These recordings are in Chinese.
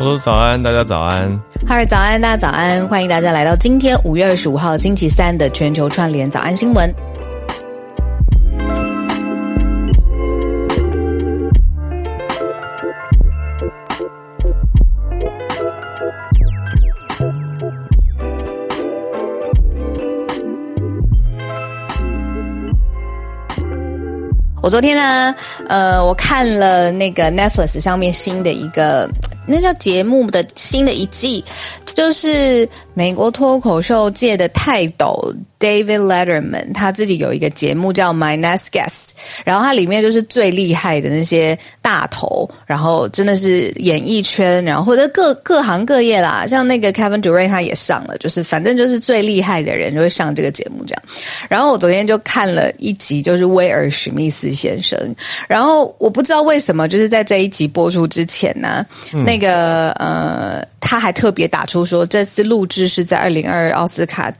我说早安，大家早安。哈喽，早安，大家早安。欢迎大家来到今天五月二十五号星期三的全球串联早安新闻。我昨天呢，呃，我看了那个 Netflix 上面新的一个，那叫节目的新的一季，就是美国脱口秀界的泰斗。David Letterman 他自己有一个节目叫 My Next Guest，然后他里面就是最厉害的那些大头，然后真的是演艺圈，然后或者各各行各业啦，像那个 Kevin Durant 他也上了，就是反正就是最厉害的人就会上这个节目这样。然后我昨天就看了一集，就是威尔史密斯先生，然后我不知道为什么，就是在这一集播出之前呢，那个呃他还特别打出说这次录制是在二零二二奥斯卡。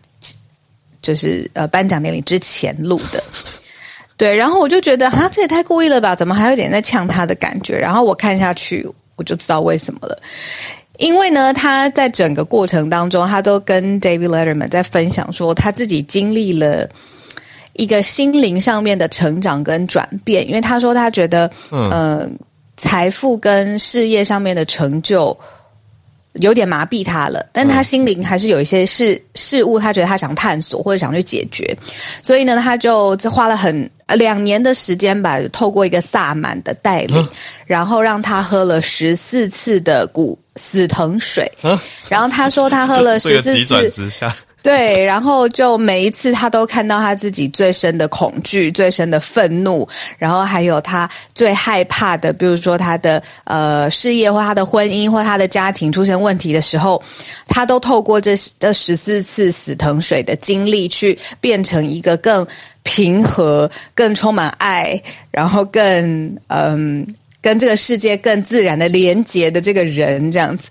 就是呃，颁奖典礼之前录的，对，然后我就觉得啊，这也太故意了吧？怎么还有点在呛他的感觉？然后我看下去，我就知道为什么了。因为呢，他在整个过程当中，他都跟 David Letterman 在分享说，他自己经历了一个心灵上面的成长跟转变。因为他说，他觉得，嗯、呃，财富跟事业上面的成就。有点麻痹他了，但他心灵还是有一些事事物，他觉得他想探索或者想去解决，所以呢，他就花了很两年的时间吧，透过一个萨满的带领，然后让他喝了十四次的古死藤水，然后他说他喝了 十四次。对，然后就每一次他都看到他自己最深的恐惧、最深的愤怒，然后还有他最害怕的，比如说他的呃事业或他的婚姻或他的家庭出现问题的时候，他都透过这这十四次死藤水的经历，去变成一个更平和、更充满爱，然后更嗯。跟这个世界更自然的连接的这个人这样子，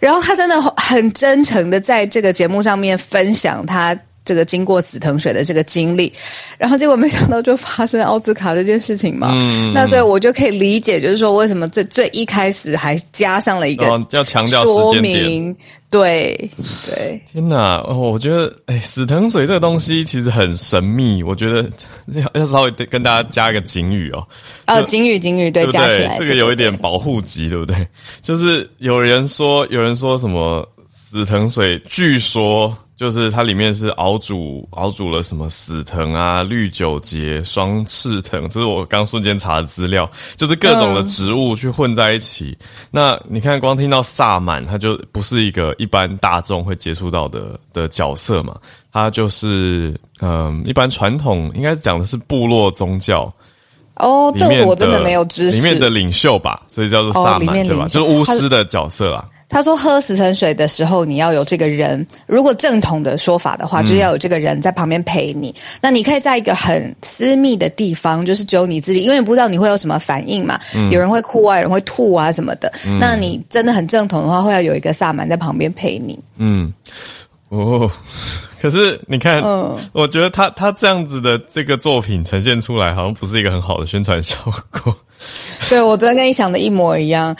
然后他真的很真诚的在这个节目上面分享他这个经过死藤水的这个经历，然后结果没想到就发生奥斯卡这件事情嘛，嗯，那所以我就可以理解，就是说为什么最最一开始还加上了一个要强调说明。对对，天哪！我觉得，哎，死藤水这个东西其实很神秘。我觉得 要要稍微跟大家加一个警语哦。哦，警语，警语，对，加起来，这个有一点保护级，对不对？就是有人说，有人说什么死藤水，据说。就是它里面是熬煮熬煮了什么死藤啊、绿九节、双翅藤，这是我刚瞬间查的资料，就是各种的植物去混在一起。嗯、那你看，光听到萨满，它就不是一个一般大众会接触到的的角色嘛。它就是嗯，一般传统应该讲的是部落宗教哦，这个我真的没有知识，里面的领袖吧，所以叫做萨满、哦、对吧？就是巫师的角色啊。他说：“喝死神水的时候，你要有这个人。如果正统的说法的话，就是要有这个人在旁边陪你。嗯、那你可以在一个很私密的地方，就是只有你自己，因为你不知道你会有什么反应嘛。嗯、有人会哭啊，有人会吐啊什么的。嗯、那你真的很正统的话，会要有一个萨满在旁边陪你。嗯，哦，可是你看，嗯、我觉得他他这样子的这个作品呈现出来，好像不是一个很好的宣传效果。对，我昨天跟你想的一模一样。”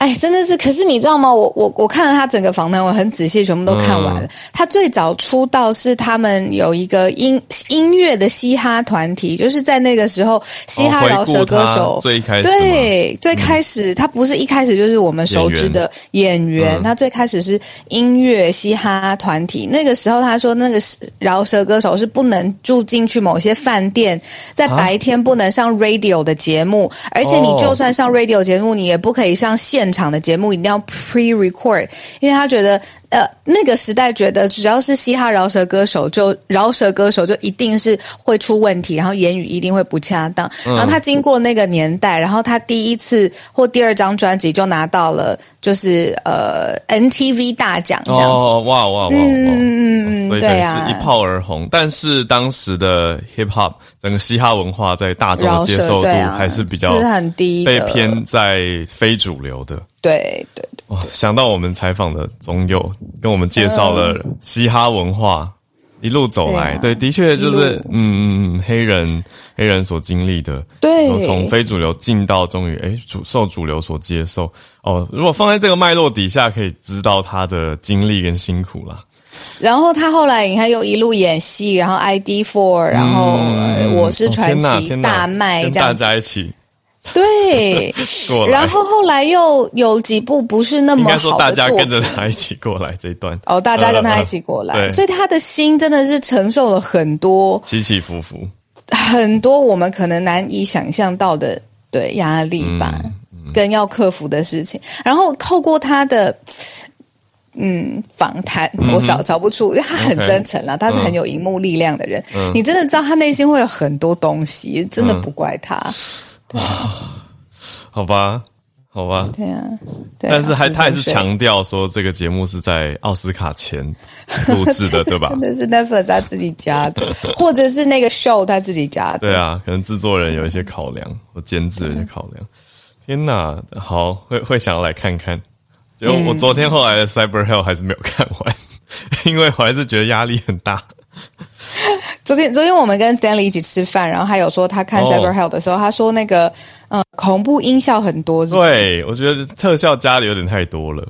哎，真的是！可是你知道吗？我我我看了他整个访谈，我很仔细，全部都看完了。嗯、他最早出道是他们有一个音音乐的嘻哈团体，就是在那个时候，嘻哈饶舌歌手、哦、最开始对最开始，嗯、他不是一开始就是我们熟知的演员，演员他最开始是音乐嘻哈团体。那个时候他说，那个饶舌歌手是不能住进去某些饭店，在白天不能上 radio 的节目，啊、而且你就算上 radio 节目，你也不可以上场的节目一定要 pre-record，因为他觉得，呃，那个时代觉得只要是嘻哈饶舌歌手，就饶舌歌手就一定是会出问题，然后言语一定会不恰当。然后他经过那个年代，然后他第一次或第二张专辑就拿到了，就是呃 NTV 大奖这样子。哦，哇哇哇！嗯嗯嗯，对啊，一炮而红。但是当时的 hip hop 整个嘻哈文化在大众的接受度还是比较是很低，被偏在非主流的。对对对，哇！想到我们采访的宗佑，跟我们介绍了嘻哈文化，一路走来，对，啊、对，的确就是嗯嗯嗯，黑人黑人所经历的，对，从非主流进到终于哎主受主流所接受哦。如果放在这个脉络底下，可以知道他的经历跟辛苦啦。然后他后来你看又一路演戏，然后 ID Four，然后、我是传奇、哦、大卖，跟大家一起。对，然后后来又有几部不是那么好大家跟着他一起过来这一段。哦，大家跟他一起过来，呃、所以他的心真的是承受了很多起起伏伏，很多我们可能难以想象到的对压力吧，嗯嗯、跟要克服的事情。然后透过他的嗯访谈，我找找不出，因为他很真诚了他是很有荧幕力量的人，嗯、你真的知道他内心会有很多东西，真的不怪他。嗯啊，好吧，好吧，对啊，对，但是还他还是强调说这个节目是在奥斯卡前录制的，对吧？真的是 Netflix 他自己加的，或者是那个 show 他自己加的。对啊，可能制作人有一些考量，或监制有一些考量。天哪，好，会会想要来看看。结果我昨天后来的 Cyber Hell 还是没有看完，因为我还是觉得压力很大。昨天，昨天我们跟 Stanley 一起吃饭，然后他有说他看 Cyber Hell 的时候，哦、他说那个呃恐怖音效很多是是？对，我觉得特效加的有点太多了。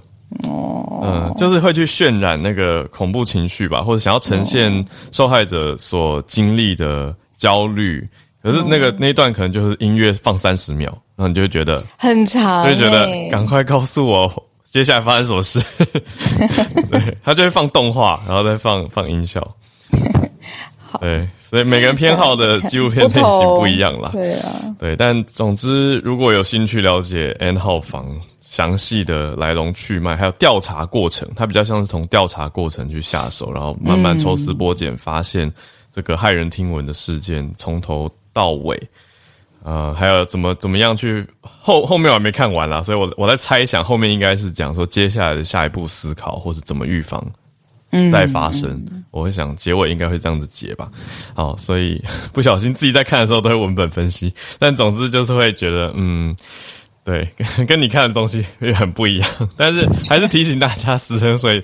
哦，嗯，就是会去渲染那个恐怖情绪吧，或者想要呈现受害者所经历的焦虑。可是那个、哦、那一段可能就是音乐放三十秒，然后你就会觉得很长，就会觉得赶快告诉我接下来发生什么事。对，他就会放动画，然后再放放音效。好对，所以每个人偏好的 纪录片类型不一样啦。对啊，对，但总之，如果有兴趣了解 N 号房详细的来龙去脉，还有调查过程，它比较像是从调查过程去下手，然后慢慢抽丝剥茧，发现这个骇人听闻的事件从头到尾，呃，还有怎么怎么样去后后面我还没看完啦，所以我我在猜想后面应该是讲说接下来的下一步思考，或是怎么预防。再发生，嗯、我会想结尾应该会这样子结吧。好，所以 不小心自己在看的时候都会文本分析，但总之就是会觉得，嗯，对，跟，跟你看的东西也很不一样。但是还是提醒大家，死藤水，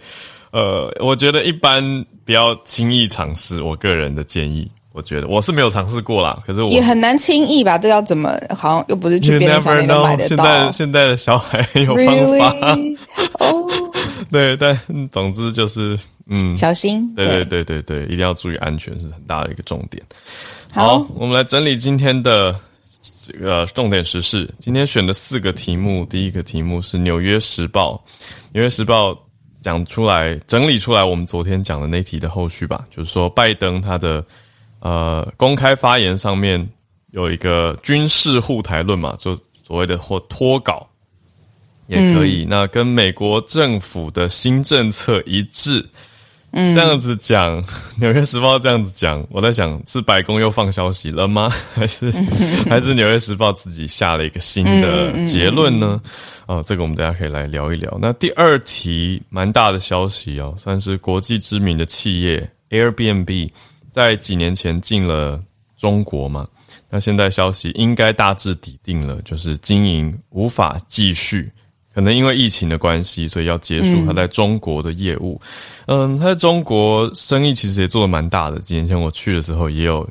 呃，我觉得一般不要轻易尝试。我个人的建议，我觉得我是没有尝试过啦，可是我也很难轻易吧？这要怎么？好像又不是去便利商店买得到。现在现在的小孩有方法。哦 Really? 对，但总之就是。嗯，小心。对对对对对，一定要注意安全是很大的一个重点。好，好，我们来整理今天的这个重点时事。今天选的四个题目，第一个题目是《纽约时报》，《纽约时报》讲出来，整理出来我们昨天讲的那题的后续吧，就是说拜登他的呃公开发言上面有一个军事护台论嘛，就所谓的或脱稿也可以，嗯、那跟美国政府的新政策一致。嗯，这样子讲，《纽约时报》这样子讲，我在想是白宫又放消息了吗？还是 还是《纽约时报》自己下了一个新的结论呢？哦，这个我们大家可以来聊一聊。那第二题蛮大的消息哦，算是国际知名的企业 Airbnb 在几年前进了中国嘛？那现在消息应该大致底定了，就是经营无法继续。可能因为疫情的关系，所以要结束他在中国的业务。嗯，嗯，他在中国生意其实也做的蛮大的。几年前我去的时候也有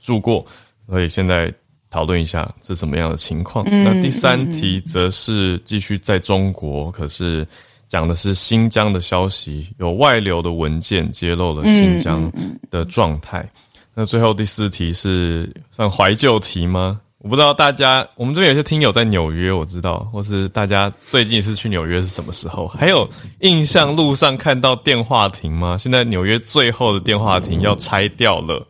住过，所以现在讨论一下是什么样的情况。嗯，那第三题则是继续在中国，可是讲的是新疆的消息，有外流的文件揭露了新疆的状态。那最后第四题是算怀旧题吗？我不知道大家，我们这边有些听友在纽约，我知道，或是大家最近一次去纽约是什么时候？还有印象路上看到电话亭吗？现在纽约最后的电话亭要拆掉了，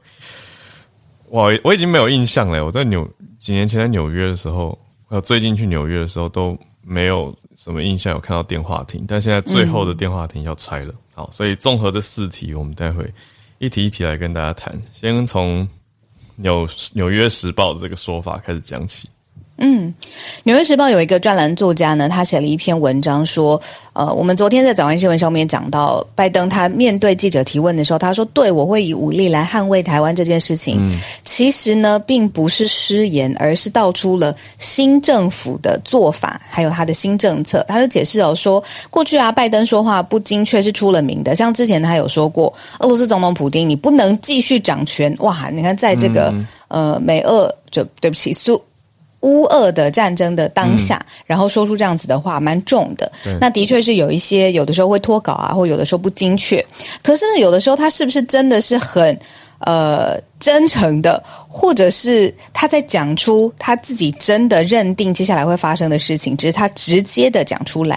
哇，我已经没有印象了。我在纽几年前在纽约的时候，还有最近去纽约的时候都没有什么印象有看到电话亭，但现在最后的电话亭要拆了。好，所以综合这四题，我们待会一题一题来跟大家谈。先从。纽纽约时报的这个说法开始讲起。嗯，《纽约时报》有一个专栏作家呢，他写了一篇文章说，呃，我们昨天在早安新闻上面讲到，拜登他面对记者提问的时候，他说：“对，我会以武力来捍卫台湾这件事情。嗯”其实呢，并不是失言，而是道出了新政府的做法，还有他的新政策。他就解释哦，说过去啊，拜登说话不精确是出了名的，像之前他有说过，俄罗斯总统普京，你不能继续掌权。哇，你看在这个、嗯、呃美俄就对不起苏。乌俄的战争的当下，嗯、然后说出这样子的话，蛮重的。那的确是有一些，有的时候会脱稿啊，或有的时候不精确。可是呢，有的时候他是不是真的是很呃真诚的，或者是他在讲出他自己真的认定接下来会发生的事情，只是他直接的讲出来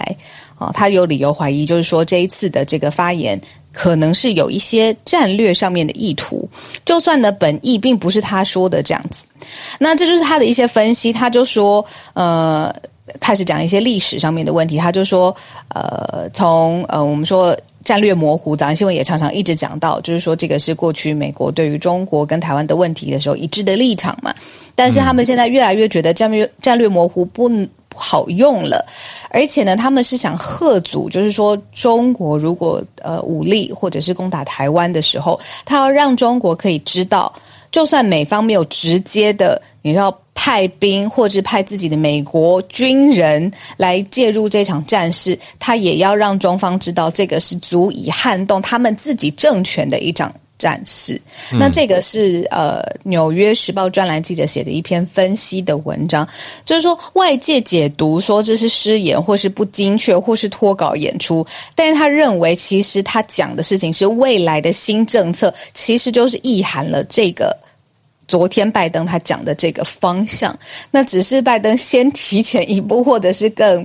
啊、哦，他有理由怀疑，就是说这一次的这个发言。可能是有一些战略上面的意图，就算呢本意并不是他说的这样子，那这就是他的一些分析。他就说，呃，开始讲一些历史上面的问题。他就说，呃，从呃我们说战略模糊，早安新闻也常常一直讲到，就是说这个是过去美国对于中国跟台湾的问题的时候一致的立场嘛。但是他们现在越来越觉得战略战略模糊不。好用了，而且呢，他们是想吓阻，就是说，中国如果呃武力或者是攻打台湾的时候，他要让中国可以知道，就算美方没有直接的，你要派兵或者派自己的美国军人来介入这场战事，他也要让中方知道，这个是足以撼动他们自己政权的一场。战士，那这个是呃《纽约时报》专栏记者写的一篇分析的文章，就是说外界解读说这是失言，或是不精确，或是脱稿演出，但是他认为其实他讲的事情是未来的新政策，其实就是意涵了这个昨天拜登他讲的这个方向，那只是拜登先提前一步，或者是更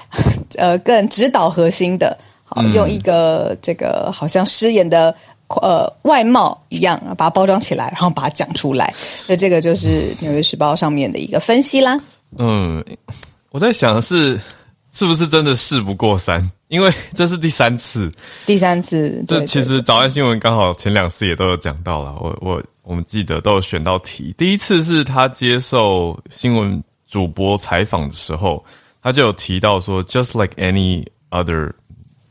呃更指导核心的，好用一个这个好像失言的。呃，外貌一样，把它包装起来，然后把它讲出来。那这个就是《纽约时报》上面的一个分析啦。嗯，我在想的是，是不是真的事不过三？因为这是第三次，第三次。就其实早安新闻刚好前两次也都有讲到了，我我我们记得都有选到题。第一次是他接受新闻主播采访的时候，他就有提到说，just like any other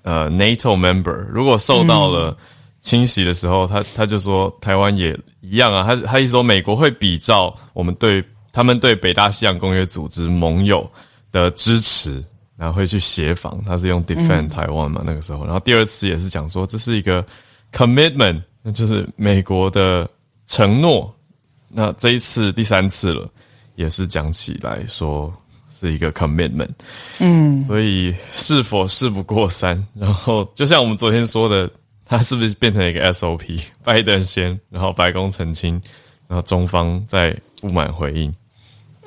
呃 NATO member，如果受到了、嗯。清洗的时候，他他就说台湾也一样啊。他他意思说美国会比照我们对他们对北大西洋公约组织盟友的支持，然后会去协防。他是用 defend 台湾嘛，那个时候。然后第二次也是讲说这是一个 commitment，那就是美国的承诺。那这一次第三次了，也是讲起来说是一个 commitment。嗯，所以是否事不过三？然后就像我们昨天说的。他是不是变成一个 SOP？拜登先，然后白宫澄清，然后中方再不满回应。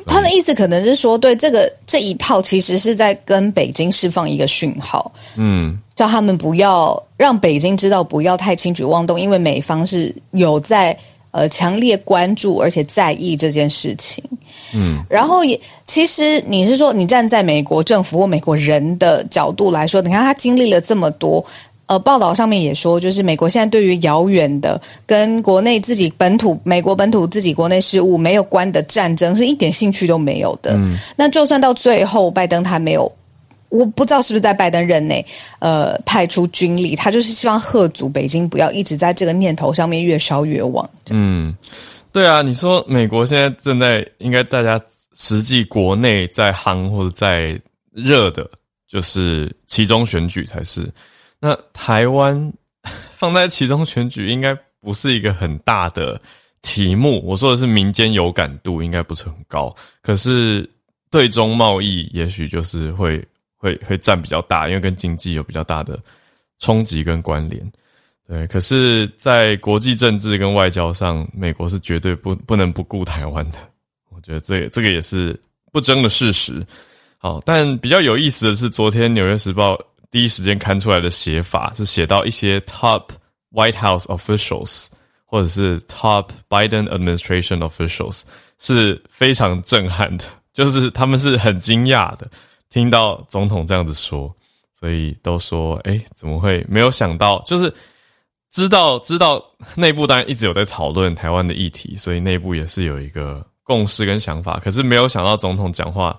他的意思可能是说，对这个这一套，其实是在跟北京释放一个讯号，嗯，叫他们不要让北京知道，不要太轻举妄动，因为美方是有在呃强烈关注而且在意这件事情，嗯，然后也其实你是说，你站在美国政府或美国人的角度来说，你看他经历了这么多。呃，报道上面也说，就是美国现在对于遥远的跟国内自己本土、美国本土自己国内事务没有关的战争，是一点兴趣都没有的。嗯，那就算到最后，拜登他没有，我不知道是不是在拜登任内，呃，派出军力，他就是希望吓阻北京不要一直在这个念头上面越烧越旺。嗯，对啊，你说美国现在正在应该大家实际国内在夯或者在热的，就是其中选举才是。那台湾 放在其中选举，应该不是一个很大的题目。我说的是民间有感度，应该不是很高。可是对中贸易，也许就是会会会占比较大，因为跟经济有比较大的冲击跟关联。对，可是，在国际政治跟外交上，美国是绝对不不能不顾台湾的。我觉得这、这个也是不争的事实。好，但比较有意思的是，昨天《纽约时报》。第一时间看出来的写法是写到一些 top White House officials 或者是 top Biden administration officials 是非常震撼的，就是他们是很惊讶的听到总统这样子说，所以都说，哎，怎么会没有想到？就是知道知道内部当然一直有在讨论台湾的议题，所以内部也是有一个共识跟想法，可是没有想到总统讲话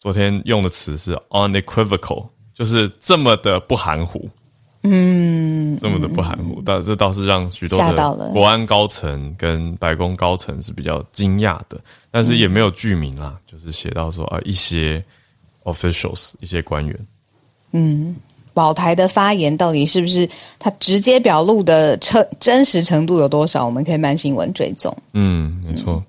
昨天用的词是 unequivocal，就是这么的不含糊。嗯，这么的不含糊，但这倒是让许多的国安高层跟白宫高层是比较惊讶的，但是也没有具名啦，就是写到说啊，一些 officials 一些官员，嗯，保台的发言到底是不是他直接表露的真真实程度有多少？我们可以慢新闻追踪。嗯，没错。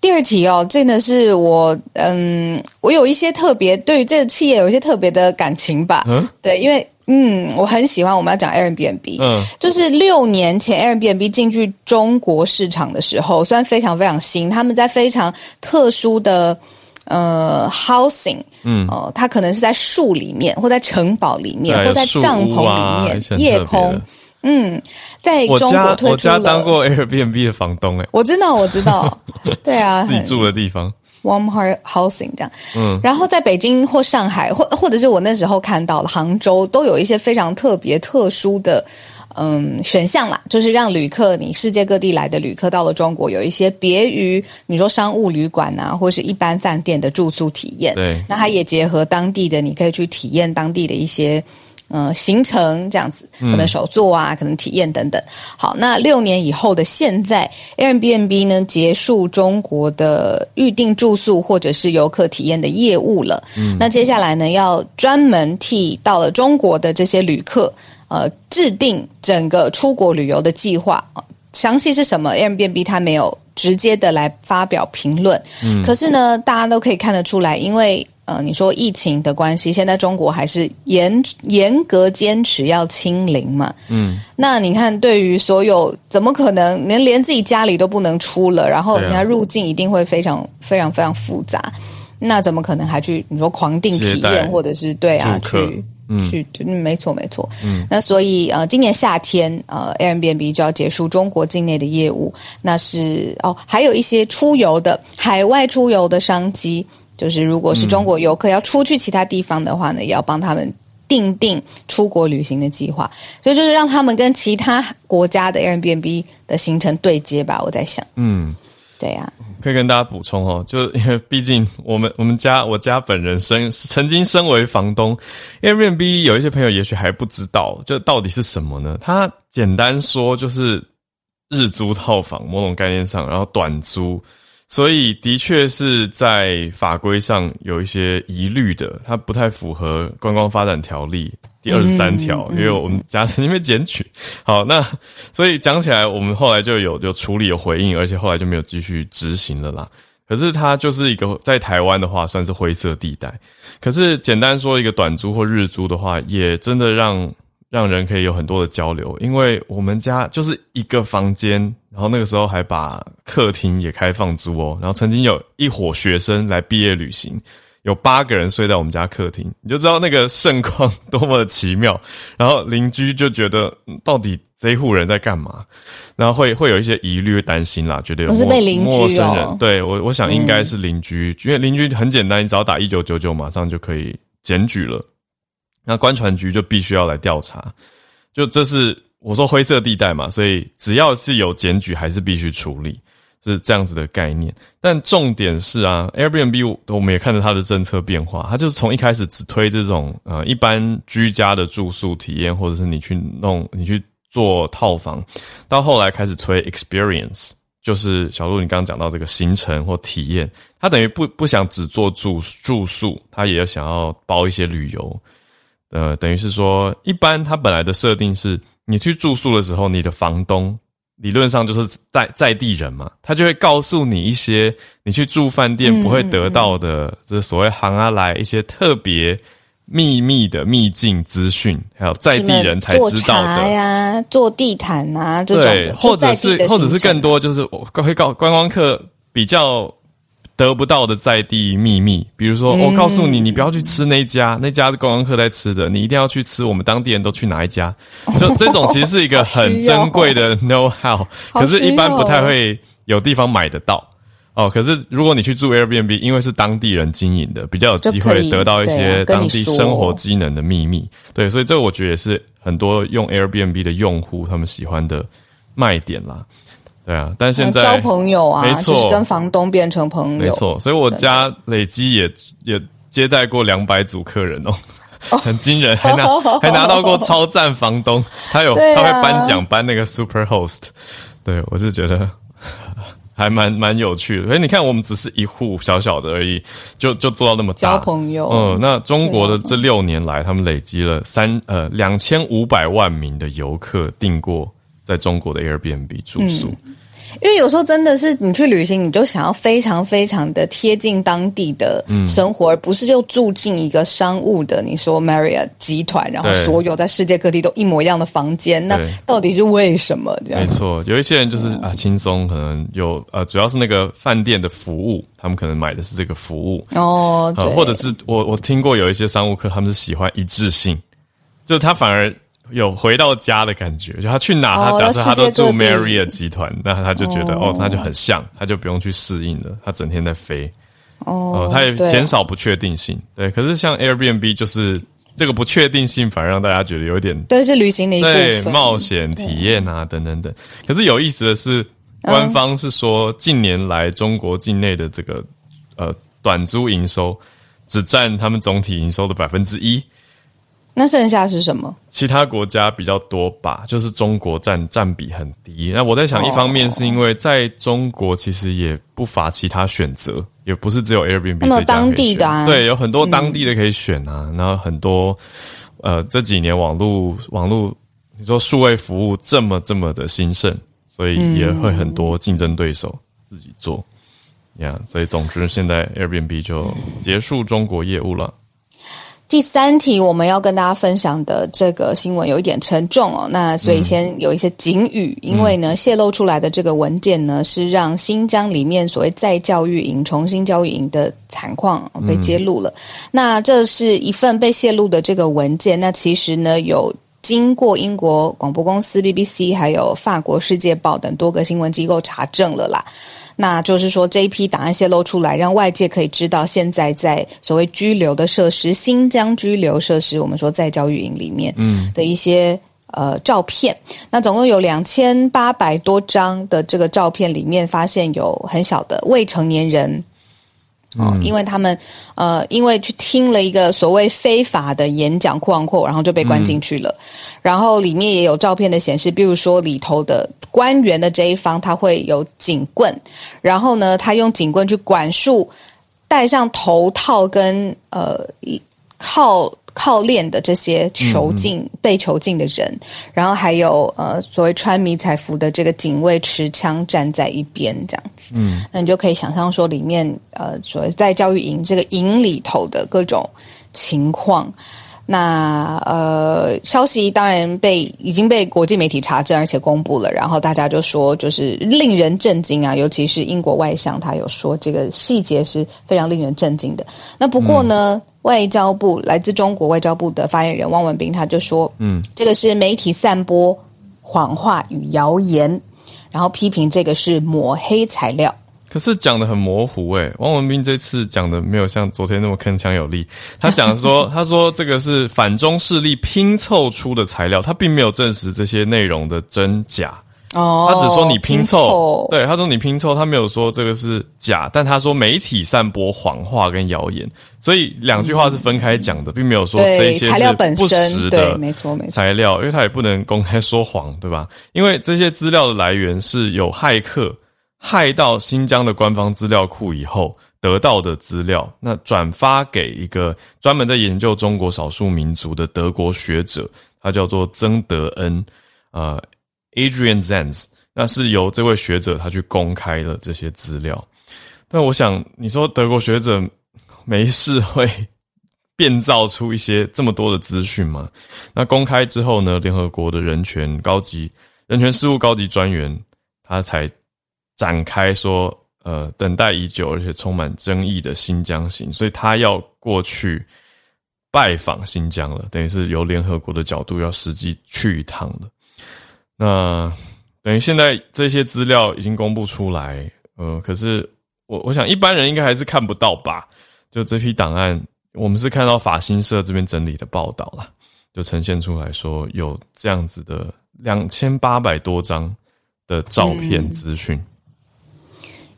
第二题哦，真的是我，嗯，我有一些特别对于这个企业有一些特别的感情吧。嗯，对，因为。嗯，我很喜欢。我们要讲 Airbnb，嗯，就是六年前 Airbnb 进去中国市场的时候，虽然非常非常新，他们在非常特殊的呃 housing，嗯，哦、呃，它可能是在树里面，或在城堡里面，或在帐篷里面，啊、夜空，嗯，在中国我家当过 Airbnb 的房东，哎，我知道，我知道，对啊，自己住的地方。Warm Heart Housing 这样，嗯，然后在北京或上海，或或者是我那时候看到了杭州，都有一些非常特别、特殊的，嗯，选项啦，就是让旅客，你世界各地来的旅客到了中国，有一些别于你说商务旅馆啊，或是一般饭店的住宿体验，对，那它也结合当地的，你可以去体验当地的一些。嗯，行程这样子，可能手作啊，嗯、可能体验等等。好，那六年以后的现在，Airbnb 呢结束中国的预定住宿或者是游客体验的业务了。嗯，那接下来呢，要专门替到了中国的这些旅客，呃，制定整个出国旅游的计划。详细是什么？Airbnb 它没有直接的来发表评论。嗯，可是呢，大家都可以看得出来，因为。呃，你说疫情的关系，现在中国还是严严格坚持要清零嘛？嗯，那你看，对于所有怎么可能连连自己家里都不能出了，然后人家入境一定会非常非常非常复杂，那怎么可能还去你说狂订体验或者是对啊去、嗯、去？嗯，没错没错。嗯，那所以呃，今年夏天呃，Airbnb 就要结束中国境内的业务，那是哦，还有一些出游的海外出游的商机。就是，如果是中国游客要出去其他地方的话呢，嗯、也要帮他们定定出国旅行的计划，所以就是让他们跟其他国家的 Airbnb 的行程对接吧。我在想，嗯，对呀、可以跟大家补充哦，就因为毕竟我们我们家我家本人身曾经身为房东，Airbnb 有一些朋友也许还不知道，就到底是什么呢？它简单说就是日租套房某种概念上，然后短租。所以，的确是在法规上有一些疑虑的，它不太符合《观光发展条例》第二十三条，因为我们家曾经被检举。好，那所以讲起来，我们后来就有有处理、有回应，而且后来就没有继续执行了啦。可是它就是一个在台湾的话，算是灰色地带。可是简单说，一个短租或日租的话，也真的让。让人可以有很多的交流，因为我们家就是一个房间，然后那个时候还把客厅也开放租哦，然后曾经有一伙学生来毕业旅行，有八个人睡在我们家客厅，你就知道那个盛况 多么的奇妙。然后邻居就觉得到底这一户人在干嘛，然后会会有一些疑虑、担心啦，觉得有陌陌生人。对，我我想应该是邻居，因为邻居很简单，你只要打一九九九，马上就可以检举了。那官船局就必须要来调查，就这是我说灰色地带嘛，所以只要是有检举，还是必须处理，是这样子的概念。但重点是啊，Airbnb 我们也看着它的政策变化，它就是从一开始只推这种呃一般居家的住宿体验，或者是你去弄你去做套房，到后来开始推 experience，就是小鹿你刚刚讲到这个行程或体验，它等于不不想只做住住宿，它也想要包一些旅游。呃，等于是说，一般他本来的设定是，你去住宿的时候，你的房东理论上就是在在地人嘛，他就会告诉你一些你去住饭店不会得到的，就是所谓行啊来一些特别秘密的秘境资讯，还有在地人才知道的呀，做地毯啊这种，对，或者是或者是更多就是我会告观光客比较。得不到的在地秘密，比如说，我告诉你，你不要去吃那家，那家是观光客在吃的，你一定要去吃我们当地人都去哪一家。就这种其实是一个很珍贵的 know how，可是一般不太会有地方买得到哦。可是如果你去住 Airbnb，因为是当地人经营的，比较有机会得到一些当地生活机能的秘密。对，所以这个我觉得也是很多用 Airbnb 的用户他们喜欢的卖点啦。对啊，但现在交朋友啊，没错，就是跟房东变成朋友，没错。所以我家累积也也接待过两百组客人哦，很惊人，还拿 还拿到过超赞房东，他有、啊、他会颁奖颁那个 Super Host，对我就觉得。还蛮蛮有趣的，所以你看，我们只是一户小小的而已，就就做到那么大。交朋友，嗯，那中国的这六年来，他们累积了三呃两千五百万名的游客订过在中国的 Airbnb 住宿。嗯因为有时候真的是你去旅行，你就想要非常非常的贴近当地的生活，嗯、而不是就住进一个商务的。你说 Marriott 集团，然后所有在世界各地都一模一样的房间，那到底是为什么？这样没错，有一些人就是啊轻松，可能有呃主要是那个饭店的服务，他们可能买的是这个服务哦、呃，或者是我我听过有一些商务客，他们是喜欢一致性，就是他反而。有回到家的感觉，就他去哪，他假设他都住 Marriott 集团，那他就觉得哦，那就很像，他就不用去适应了，他整天在飞，哦，他也减少不确定性，对。可是像 Airbnb 就是这个不确定性，反而让大家觉得有点，对，是旅行的一部分，对，冒险体验啊，等等等。可是有意思的是，官方是说近年来中国境内的这个呃短租营收只占他们总体营收的百分之一。那剩下是什么？其他国家比较多吧，就是中国占占比很低。那我在想，一方面是因为在中国其实也不乏其他选择，也不是只有 Airbnb 这家当地的啊，对，有很多当地的可以选啊。嗯、然后很多呃这几年网络网络你说数位服务这么这么的兴盛，所以也会很多竞争对手自己做呀。嗯 yeah, 所以总之，现在 Airbnb 就结束中国业务了。第三题我们要跟大家分享的这个新闻有一点沉重哦，那所以先有一些警语，因为呢泄露出来的这个文件呢是让新疆里面所谓再教育营、重新教育营的惨况被揭露了。那这是一份被泄露的这个文件，那其实呢有经过英国广播公司 BBC 还有法国《世界报》等多个新闻机构查证了啦。那就是说，这一批档案泄露出来，让外界可以知道现在在所谓拘留的设施——新疆拘留设施，我们说在教育营里面，嗯，的一些呃照片。那总共有两千八百多张的这个照片，里面发现有很小的未成年人。哦，因为他们呃，因为去听了一个所谓非法的演讲，扩扩，然后就被关进去了。嗯、然后里面也有照片的显示，比如说里头的官员的这一方，他会有警棍，然后呢，他用警棍去管束戴上头套跟呃靠。靠练的这些囚禁、嗯、被囚禁的人，然后还有呃所谓穿迷彩服的这个警卫持枪站在一边这样子，嗯，那你就可以想象说里面呃所谓在教育营这个营里头的各种情况。那呃，消息当然被已经被国际媒体查证，而且公布了。然后大家就说，就是令人震惊啊！尤其是英国外相，他有说这个细节是非常令人震惊的。那不过呢，嗯、外交部来自中国外交部的发言人汪文斌他就说，嗯，这个是媒体散播谎话与谣言，然后批评这个是抹黑材料。可是讲得很模糊诶，汪文斌这次讲的没有像昨天那么铿锵有力。他讲说，他说这个是反中势力拼凑出的材料，他并没有证实这些内容的真假。哦，他只说你拼凑，对，他说你拼凑，他没有说这个是假，但他说媒体散播谎话跟谣言，所以两句话是分开讲的，并没有说这些是不实的，没错没错，材料，因为他也不能公开说谎，对吧？因为这些资料的来源是有骇客。害到新疆的官方资料库以后得到的资料，那转发给一个专门在研究中国少数民族的德国学者，他叫做曾德恩，呃，Adrian Zenz，那是由这位学者他去公开了这些资料。但我想，你说德国学者没事会 变造出一些这么多的资讯吗？那公开之后呢，联合国的人权高级人权事务高级专员他才。展开说，呃，等待已久而且充满争议的新疆行，所以他要过去拜访新疆了，等于是由联合国的角度要实际去一趟了。那等于现在这些资料已经公布出来，呃，可是我我想一般人应该还是看不到吧？就这批档案，我们是看到法新社这边整理的报道了，就呈现出来说有这样子的两千八百多张。的照片资讯。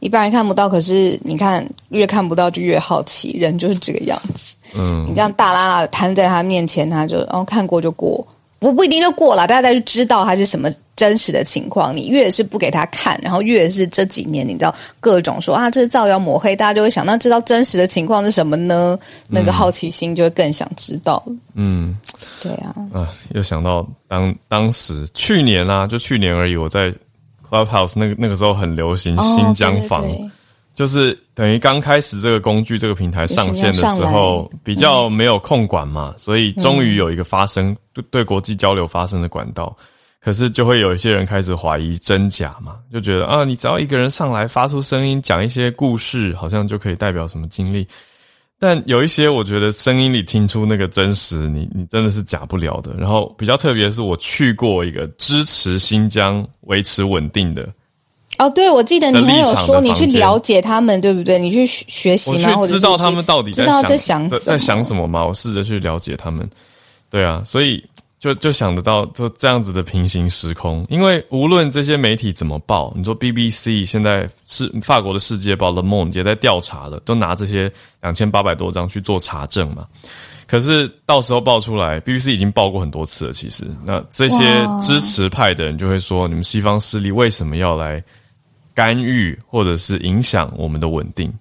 一般人看不到，可是你看，越看不到就越好奇，人就是这个样子。嗯，你这样大拉拉的摊在他面前，他就哦看过就过，不不一定就过了，大家就知道他是什么真实的情况。你越是不给他看，然后越是这几年你知道各种说啊，这是造谣抹黑，大家就会想，那知道真实的情况是什么呢？那个好奇心就会更想知道。嗯，对啊。啊，又想到当当时去年啊，就去年而已，我在。Clubhouse 那个那个时候很流行新疆房，哦、对对对，就是等于刚开始这个工具这个平台上线的时候，比较没有控管嘛，所以终于有一个发声对对国际交流发声的管道。可是就会有一些人开始怀疑真假嘛，就觉得啊，你只要一个人上来发出声音，讲一些故事，好像就可以代表什么经历。但有一些，我觉得声音里听出那个真实，你你真的是假不了的。然后比较特别是，我去过一个支持新疆维持稳定的。哦，对，我记得你还有说你去了解他们，对不对？你去学习吗？我去知道他们到底知道在想在想什么吗？我试着去了解他们。对啊，所以。就就想得到，就这样子的平行时空，因为无论这些媒体怎么报，你说 BBC 现在是法国的世界报 Le Monde 也在调查了，都拿这些两千八百多张去做查证嘛。可是到时候爆出来，BBC 已经报过很多次了。其实，那这些支持派的人就会说，你们西方势力为什么要来干预或者是影响我们的稳定？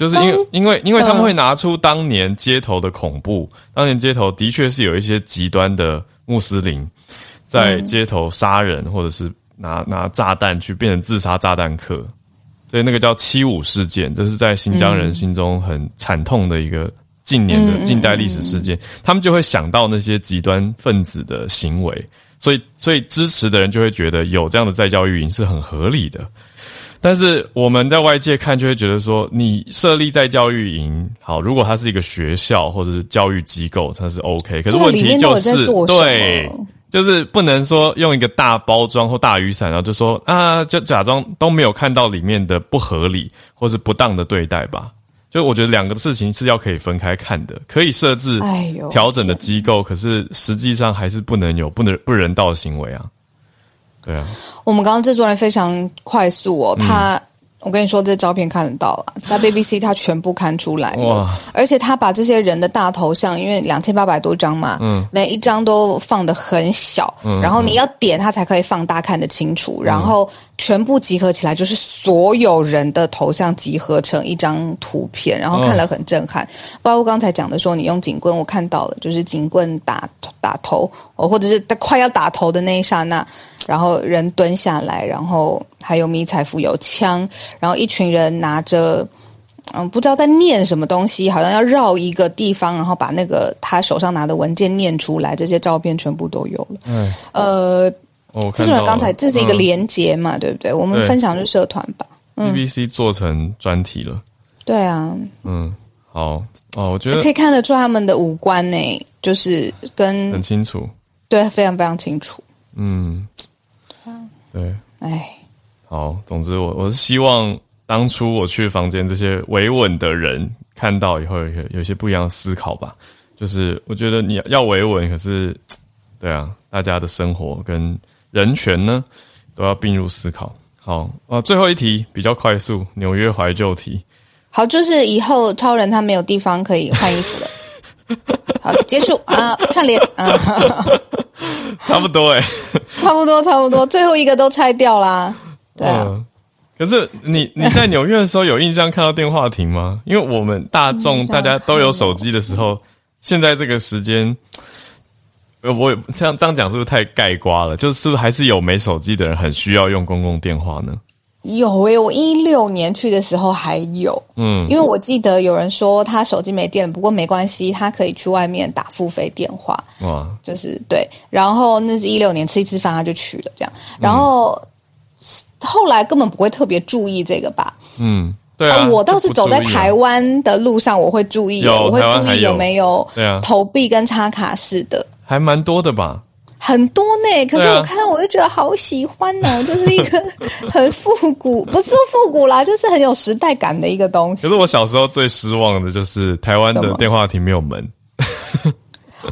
就是因为因为因为他们会拿出当年街头的恐怖，当年街头的确是有一些极端的穆斯林在街头杀人，或者是拿拿炸弹去变成自杀炸弹客，所以那个叫七五事件，这是在新疆人心中很惨痛的一个近年的近代历史事件，他们就会想到那些极端分子的行为，所以所以支持的人就会觉得有这样的再教育营是很合理的。但是我们在外界看就会觉得说，你设立在教育营好，如果它是一个学校或者是教育机构，它是 OK。可是问题就是，对，就是不能说用一个大包装或大雨伞，然后就说啊，就假装都没有看到里面的不合理或是不当的对待吧。就我觉得两个事情是要可以分开看的，可以设置调整的机构，可是实际上还是不能有不能不人道的行为啊。对啊，我们刚刚制作人非常快速哦，他。嗯我跟你说，这照片看得到了，在 BBC 他全部看出来哇！而且他把这些人的大头像，因为两千八百多张嘛，嗯，每一张都放的很小，嗯，然后你要点它才可以放大看得清楚，嗯，然后全部集合起来，就是所有人的头像集合成一张图片，然后看了很震撼。包括刚才讲的说，你用警棍，我看到了，就是警棍打打头，或者是他快要打头的那一刹那。然后人蹲下来，然后还有迷彩服，有枪，然后一群人拿着，嗯，不知道在念什么东西，好像要绕一个地方，然后把那个他手上拿的文件念出来。这些照片全部都有了。嗯，呃，这是刚才这是一个连接嘛，嗯、对不对？我们分享是社团吧。嗯、BBC 做成专题了。对啊。嗯，好哦，我觉得可以看得出他们的五官呢，就是跟很清楚。对，非常非常清楚。嗯。对，哎，好，总之我我是希望当初我去房间这些维稳的人看到以后有有些不一样的思考吧。就是我觉得你要维稳，可是，对啊，大家的生活跟人权呢都要并入思考。好啊，最后一题比较快速，纽约怀旧题。好，就是以后超人他没有地方可以换衣服了。好，结束啊，串联啊。差不多哎、欸，差不多差不多，最后一个都拆掉啦。对啊，嗯、可是你你在纽约的时候有印象看到电话亭吗？因为我们大众大家都有手机的时候，现在这个时间，我这样这样讲是不是太盖瓜了？就是是不是还是有没手机的人很需要用公共电话呢？有诶、欸，我一六年去的时候还有，嗯，因为我记得有人说他手机没电了，不过没关系，他可以去外面打付费电话，哇，就是对，然后那是一六年吃一次饭他就去了这样，然后、嗯、后来根本不会特别注意这个吧，嗯，对啊，我倒是走在台湾的路上我会注意，我会注意有没有投币跟插卡式的，还蛮多的吧。很多呢，可是我看到我就觉得好喜欢呢、啊，就是一个 很复古，不是说复古啦，就是很有时代感的一个东西。可是我小时候最失望的就是台湾的电话亭没有门。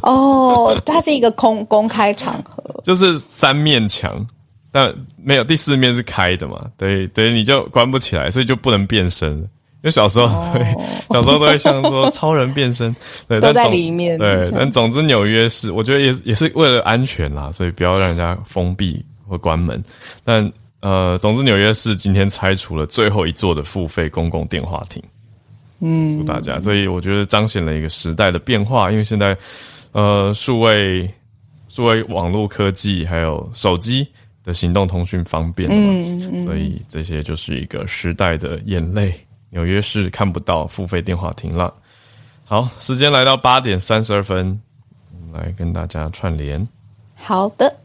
哦，它是一个公 公开场合，就是三面墙，但没有第四面是开的嘛？对对，你就关不起来，所以就不能变身。因为小时候对，哦、小时候都会像说 超人变身，对，都在里面。对，但总之纽约市，我觉得也也是为了安全啦，所以不要让人家封闭或关门。但呃，总之纽约市今天拆除了最后一座的付费公共电话亭。嗯，祝大家。所以我觉得彰显了一个时代的变化，因为现在呃，数位数位网络科技还有手机。的行动通讯方便，嗯，嗯，所以这些就是一个时代的眼泪。纽约市看不到付费电话亭了。好，时间来到八点三十二分，来跟大家串联。好的。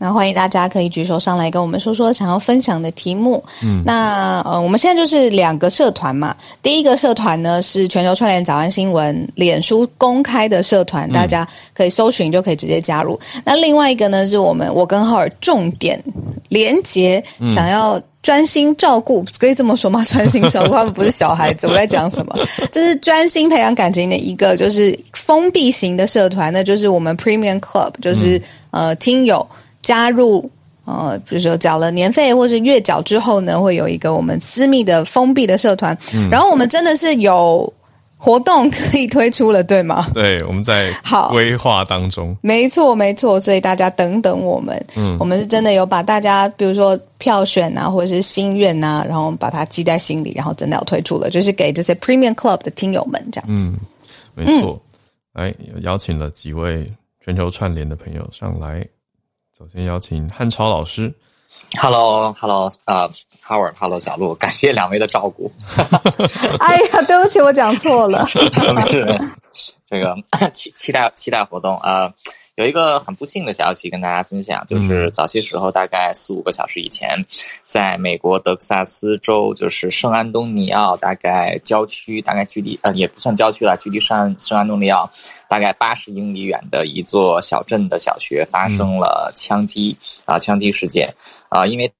那欢迎大家可以举手上来跟我们说说想要分享的题目。嗯，那呃，我们现在就是两个社团嘛。第一个社团呢是全球串联早安新闻脸书公开的社团，大家可以搜寻就可以直接加入。嗯、那另外一个呢是我们我跟浩尔重点连结，想要专心照顾，可以这么说吗？专心照顾他们不是小孩子，我在讲什么？就是专心培养感情的一个就是封闭型的社团，那就是我们 Premium Club，就是、嗯、呃听友。加入，呃，比如说缴了年费或是月缴之后呢，会有一个我们私密的封闭的社团。嗯，然后我们真的是有活动可以推出了，对吗？对，我们在好规划当中。没错，没错，所以大家等等我们。嗯，我们是真的有把大家，比如说票选啊，或者是心愿啊，然后把它记在心里，然后真的要推出了，就是给这些 Premium Club 的听友们这样子。嗯，没错。来、嗯，邀请了几位全球串联的朋友上来。首先邀请汉超老师。Hello，Hello，呃、uh,，Howard，Hello，小鹿，感谢两位的照顾。哎呀，对不起，我讲错了。没事这个期期待期待活动啊。Uh, 有一个很不幸的消息跟大家分享，就是早些时候，大概四五个小时以前，在美国德克萨斯州，就是圣安东尼奥，大概郊区，大概距离呃也不算郊区了，距离圣圣安东尼奥大概八十英里远的一座小镇的小学发生了枪击啊枪击事件啊，因为。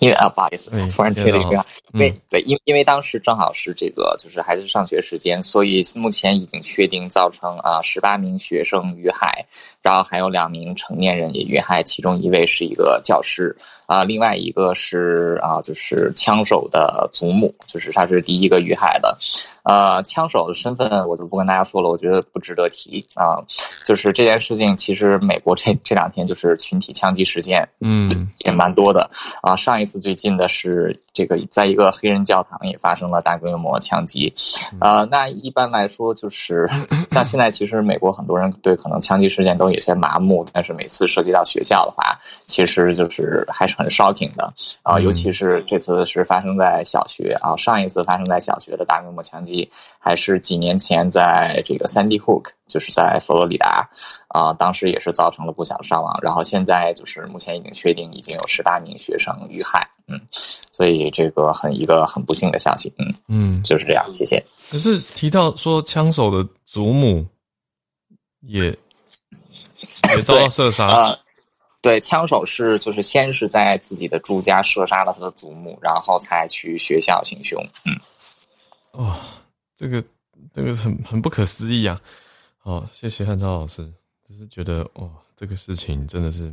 因为啊，不好意思，突然切了一个，因为对，因因为当时正好是这个，就是孩子上学时间，所以目前已经确定造成啊十八名学生遇害，然后还有两名成年人也遇害，其中一位是一个教师。啊，另外一个是啊，就是枪手的祖母，就是他是第一个遇害的，呃，枪手的身份我就不跟大家说了，我觉得不值得提啊。就是这件事情，其实美国这这两天就是群体枪击事件，嗯，也蛮多的啊。上一次最近的是这个，在一个黑人教堂也发生了大规模枪击，啊，那一般来说就是 像现在，其实美国很多人对可能枪击事件都有些麻木，但是每次涉及到学校的话，其实就是还是。很 shocking 的啊，尤其是这次是发生在小学啊，上一次发生在小学的大规模枪击还是几年前在这个 Sandy Hook，就是在佛罗里达啊，当时也是造成了不小伤亡。然后现在就是目前已经确定已经有十八名学生遇害，嗯，所以这个很一个很不幸的消息，嗯嗯，就是这样，谢谢。可是提到说枪手的祖母也也遭到射杀。对，枪手是就是先是在自己的住家射杀了他的祖母，然后才去学校行凶。嗯，哦，这个这个很很不可思议啊！哦，谢谢汉超老师，只是觉得哦，这个事情真的是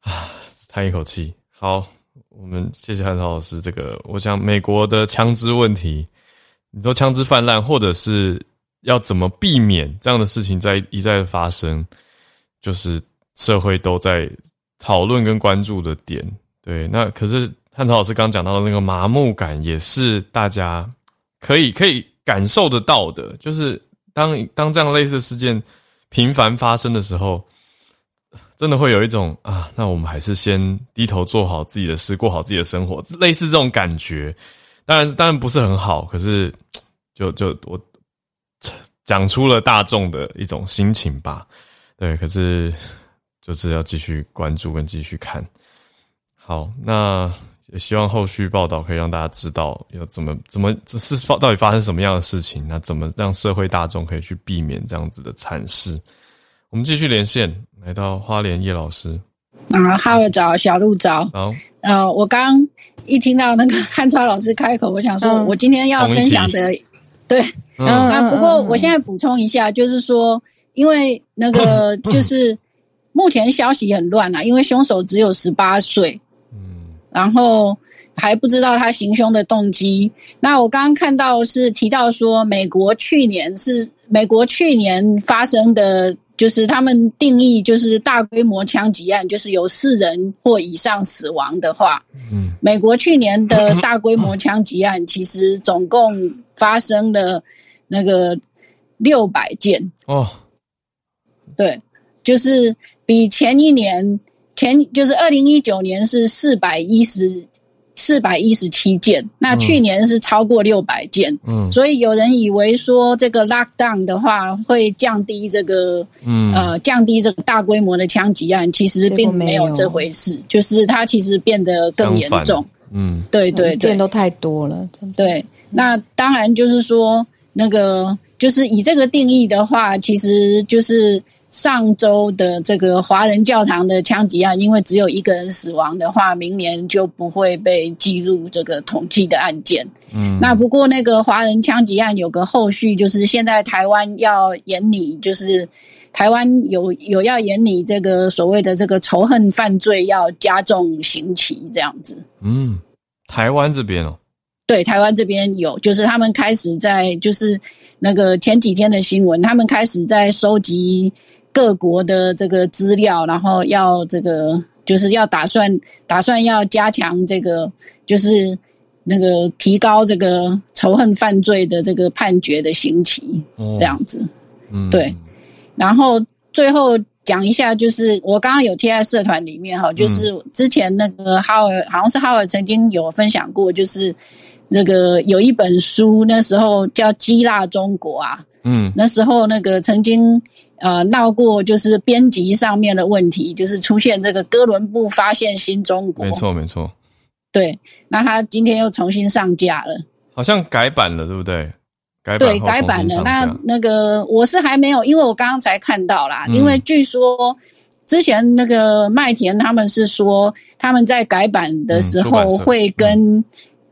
啊，叹一口气。好，我们谢谢汉超老师。这个，我想美国的枪支问题，你说枪支泛滥，或者是要怎么避免这样的事情在一再发生，就是。社会都在讨论跟关注的点，对，那可是汉超老师刚讲到的那个麻木感，也是大家可以可以感受得到的。就是当当这样类似的事件频繁发生的时候，真的会有一种啊，那我们还是先低头做好自己的事，过好自己的生活，类似这种感觉。当然，当然不是很好，可是就就我讲出了大众的一种心情吧。对，可是。就是要继续关注跟继续看，好，那也希望后续报道可以让大家知道要怎么怎么这是发到底发生什么样的事情，那怎么让社会大众可以去避免这样子的惨事？我们继续连线，来到花莲叶老师。啊，哈喽早，小鹿早。好，呃，我刚一听到那个 汉超老师开口，我想说，我今天要分享的，对，嗯，啊，不过我现在补充一下，就是说。因为那个 就是目前消息很乱啊，因为凶手只有十八岁，嗯，然后还不知道他行凶的动机。那我刚刚看到是提到说，美国去年是美国去年发生的。就是他们定义，就是大规模枪击案，就是有四人或以上死亡的话，嗯，美国去年的大规模枪击案，其实总共发生了那个六百件哦，对，就是比前一年前就是二零一九年是四百一十。四百一十七件，那去年是超过六百件，嗯，所以有人以为说这个 lockdown 的话会降低这个，嗯，呃，降低这个大规模的枪击案，其实并没有这回事，就是它其实变得更严重，嗯，对对对，件都太多了，对，那当然就是说那个就是以这个定义的话，其实就是。上周的这个华人教堂的枪击案，因为只有一个人死亡的话，明年就不会被记录这个统计的案件。嗯，那不过那个华人枪击案有个后续，就是现在台湾要严拟，就是台湾有有要严拟这个所谓的这个仇恨犯罪要加重刑期这样子。嗯，台湾这边哦，对，台湾这边有，就是他们开始在就是那个前几天的新闻，他们开始在收集。各国的这个资料，然后要这个就是要打算打算要加强这个就是那个提高这个仇恨犯罪的这个判决的刑期，这样子，嗯，对。然后最后讲一下，就是我刚刚有贴在社团里面哈，就是之前那个哈尔好像是哈尔曾经有分享过，就是那个有一本书，那时候叫《激辣中国》啊，嗯，那时候那个曾经。呃，闹过就是编辑上面的问题，就是出现这个哥伦布发现新中国，没错没错。对，那他今天又重新上架了，好像改版了，对不对？改版对，改版了。那那个我是还没有，因为我刚刚才看到啦。嗯、因为据说之前那个麦田他们是说他们在改版的时候会跟。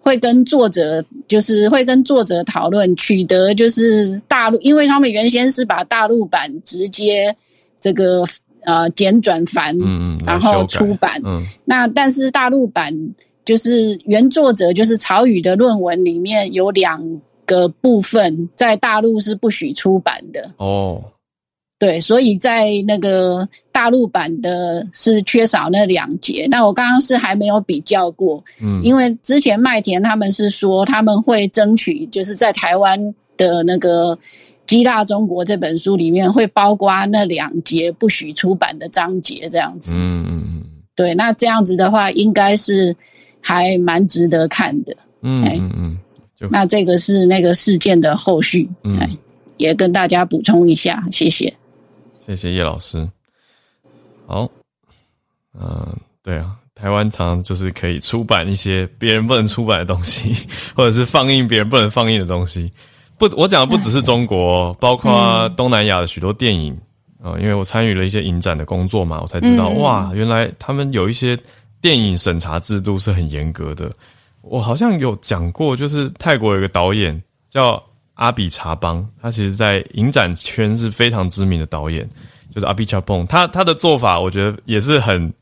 会跟作者，就是会跟作者讨论取得，就是大陆，因为他们原先是把大陆版直接这个呃简转繁，嗯嗯，然后出版，嗯，那但是大陆版就是原作者就是曹禺的论文里面有两个部分在大陆是不许出版的哦。对，所以在那个大陆版的是缺少那两节。那我刚刚是还没有比较过，嗯，因为之前麦田他们是说他们会争取，就是在台湾的那个《激辣中国》这本书里面会包括那两节不许出版的章节，这样子。嗯嗯嗯。对，那这样子的话，应该是还蛮值得看的。嗯嗯嗯。那这个是那个事件的后续，嗯，也跟大家补充一下，谢谢。谢谢叶老师。好，嗯，对啊，台湾常常就是可以出版一些别人不能出版的东西，或者是放映别人不能放映的东西。不，我讲的不只是中国，包括东南亚的许多电影啊、嗯。因为我参与了一些影展的工作嘛，我才知道哇，原来他们有一些电影审查制度是很严格的。我好像有讲过，就是泰国有个导演叫。阿比查邦，他其实，在影展圈是非常知名的导演，就是阿比查邦。他他的做法，我觉得也是很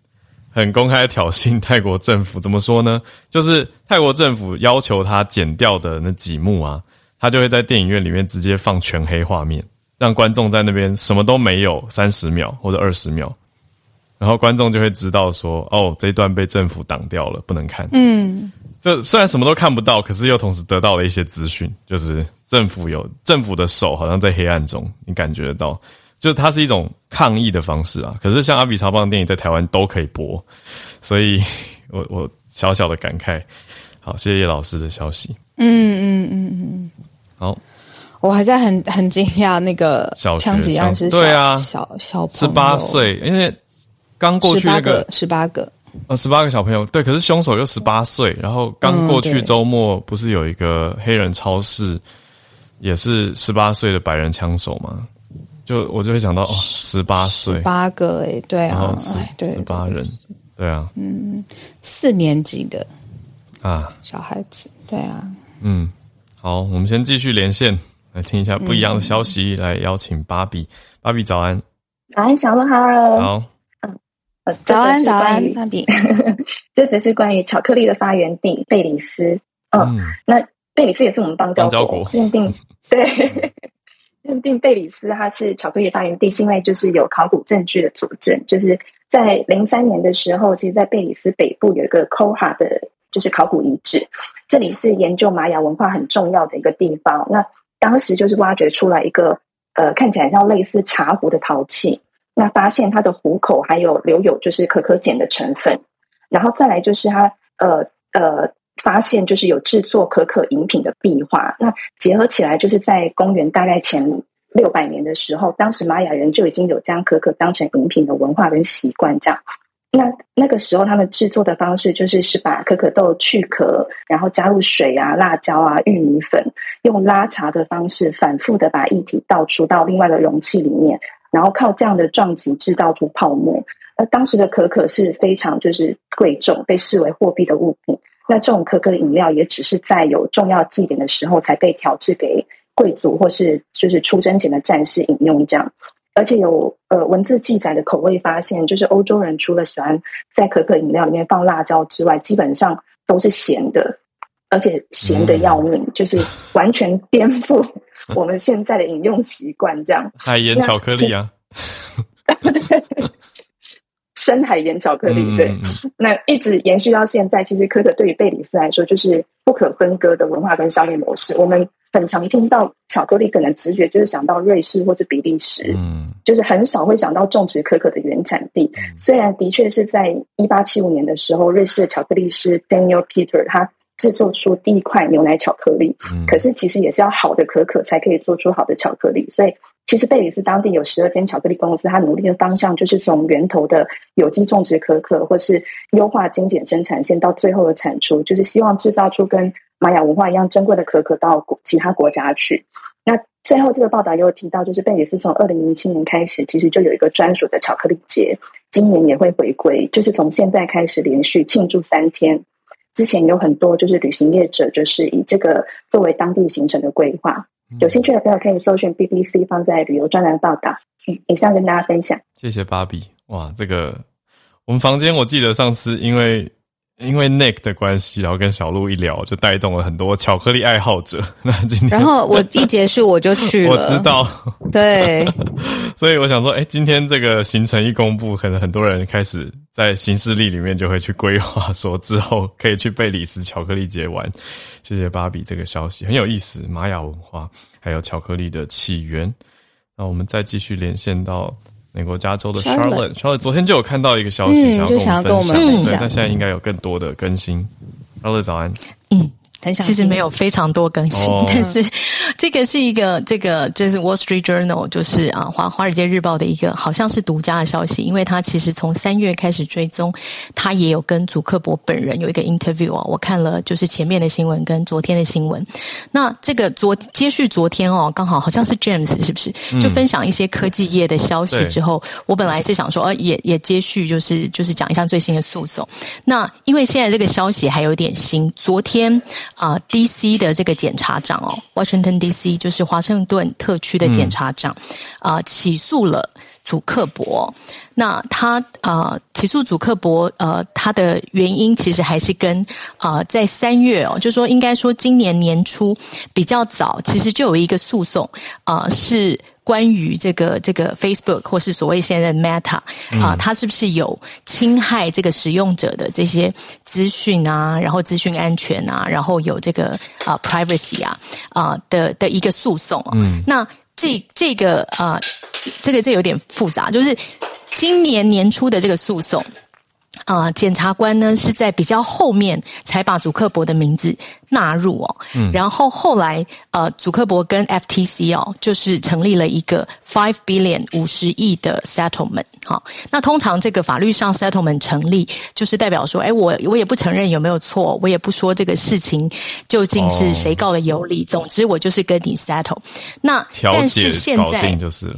很公开挑衅 泰国政府。怎么说呢？就是泰国政府要求他剪掉的那几幕啊，他就会在电影院里面直接放全黑画面，让观众在那边什么都没有，三十秒或者二十秒，然后观众就会知道说，哦，这一段被政府挡掉了，不能看。嗯。这虽然什么都看不到，可是又同时得到了一些资讯，就是政府有政府的手好像在黑暗中，你感觉得到，就是它是一种抗议的方式啊。可是像阿比查邦的电影在台湾都可以播，所以我我小小的感慨。好，谢谢叶老师的消息。嗯嗯嗯嗯。好，我还在很很惊讶，那个枪击案是小对啊，小小十八岁，因为刚过去那个十八个。呃，十八个小朋友，对，可是凶手又十八岁，然后刚过去周末不是有一个黑人超市，也是十八岁的白人枪手吗？就我就会想到，哦，十八岁，八个诶，对啊，对，十八人，对啊，嗯，四年级的啊，小孩子，对啊，嗯，好，我们先继续连线，来听一下不一样的消息，嗯、来邀请芭比，芭比早安，早安，小鹿好，好，嗯，早安，早安，芭比，这则是关于巧克力的发源地贝里斯，嗯，嗯那贝里斯也是我们邦交国认定，对，认定贝里斯它是巧克力的发源地，是因为就是有考古证据的佐证，就是在零三年的时候，其实，在贝里斯北部有一个 Coha 的，就是考古遗址，这里是研究玛雅文化很重要的一个地方，那。当时就是挖掘出来一个呃，看起来像类似茶壶的陶器，那发现它的壶口还有留有就是可可碱的成分，然后再来就是它呃呃发现就是有制作可可饮品的壁画，那结合起来就是在公元大概前六百年的时候，当时玛雅人就已经有将可可当成饮品的文化跟习惯这样。那那个时候，他们制作的方式就是是把可可豆去壳，然后加入水啊、辣椒啊、玉米粉，用拉茶的方式反复的把液体倒出到另外的容器里面，然后靠这样的撞击制造出泡沫。而当时的可可是非常就是贵重，被视为货币的物品。那这种可可饮料也只是在有重要祭典的时候才被调制给贵族或是就是出征前的战士饮用这样。而且有呃文字记载的口味发现，就是欧洲人除了喜欢在可可饮料里面放辣椒之外，基本上都是咸的，而且咸的要命，嗯、就是完全颠覆 我们现在的饮用习惯。这样海盐巧克力啊，对，深海盐巧克力，对，嗯、那一直延续到现在。其实可可对于贝里斯来说，就是不可分割的文化跟商业模式。我们。很常听到巧克力，可能直觉就是想到瑞士或者比利时，嗯，就是很少会想到种植可可的原产地。嗯、虽然的确是在一八七五年的时候，瑞士的巧克力师 Daniel Peter 他制作出第一块牛奶巧克力，嗯、可是其实也是要好的可可才可以做出好的巧克力。所以其实贝里斯当地有十二间巧克力公司，它努力的方向就是从源头的有机种植可可，或是优化精简生产线，到最后的产出，就是希望制造出跟玛雅文化一样珍贵的可可到其他国家去。那最后这个报道也有提到，就是贝里斯从二零零七年开始，其实就有一个专属的巧克力节，今年也会回归，就是从现在开始连续庆祝三天。之前有很多就是旅行业者，就是以这个作为当地行程的规划。有兴趣的朋友可以搜寻 BBC 放在旅游专栏报道。嗯，以上跟大家分享。谢谢芭比。哇，这个我们房间我记得上次因为。因为 Nick 的关系，然后跟小鹿一聊，就带动了很多巧克力爱好者。那今天，然后我一结束我就去了。我知道，对，所以我想说，哎，今天这个行程一公布，可能很多人开始在行事历里面就会去规划，说之后可以去贝里斯巧克力节玩。谢谢芭比这个消息，很有意思，玛雅文化还有巧克力的起源。那我们再继续连线到。美国加州的 Charlotte，Charlotte 昨天就有看到一个消息，嗯、想要跟我们分享，对，但现在应该有更多的更新。Charlotte 早安。嗯。其实没有非常多更新，哦、但是这个是一个这个就是 Wall Street Journal，就是啊华华尔街日报的一个好像是独家的消息，因为他其实从三月开始追踪，他也有跟祖克伯本人有一个 interview 啊，我看了就是前面的新闻跟昨天的新闻，那这个昨接续昨天哦，刚好好像是 James 是不是？就分享一些科技业的消息之后，嗯、我本来是想说呃也也接续就是就是讲一下最新的诉讼，那因为现在这个消息还有点新，昨天。啊、呃、，D.C. 的这个检察长哦，Washington D.C. 就是华盛顿特区的检察长，啊、嗯呃，起诉了祖克伯。那他啊、呃，起诉祖克伯，呃，他的原因其实还是跟啊、呃，在三月哦，就说应该说今年年初比较早，其实就有一个诉讼啊、呃，是。关于这个这个 Facebook 或是所谓现在的 Meta 啊，它是不是有侵害这个使用者的这些资讯啊？然后资讯安全啊？然后有这个啊 privacy 啊啊的的一个诉讼。嗯，那这这个啊，这个这有点复杂，就是今年年初的这个诉讼。啊、呃，检察官呢是在比较后面才把祖克伯的名字纳入哦，嗯，然后后来呃，祖克伯跟 FTC 哦，就是成立了一个 five billion 五十亿的 settlement 好、哦，那通常这个法律上 settlement 成立，就是代表说，哎，我我也不承认有没有错，我也不说这个事情究竟是谁告的有理，哦、总之我就是跟你 settle。那但是现在就是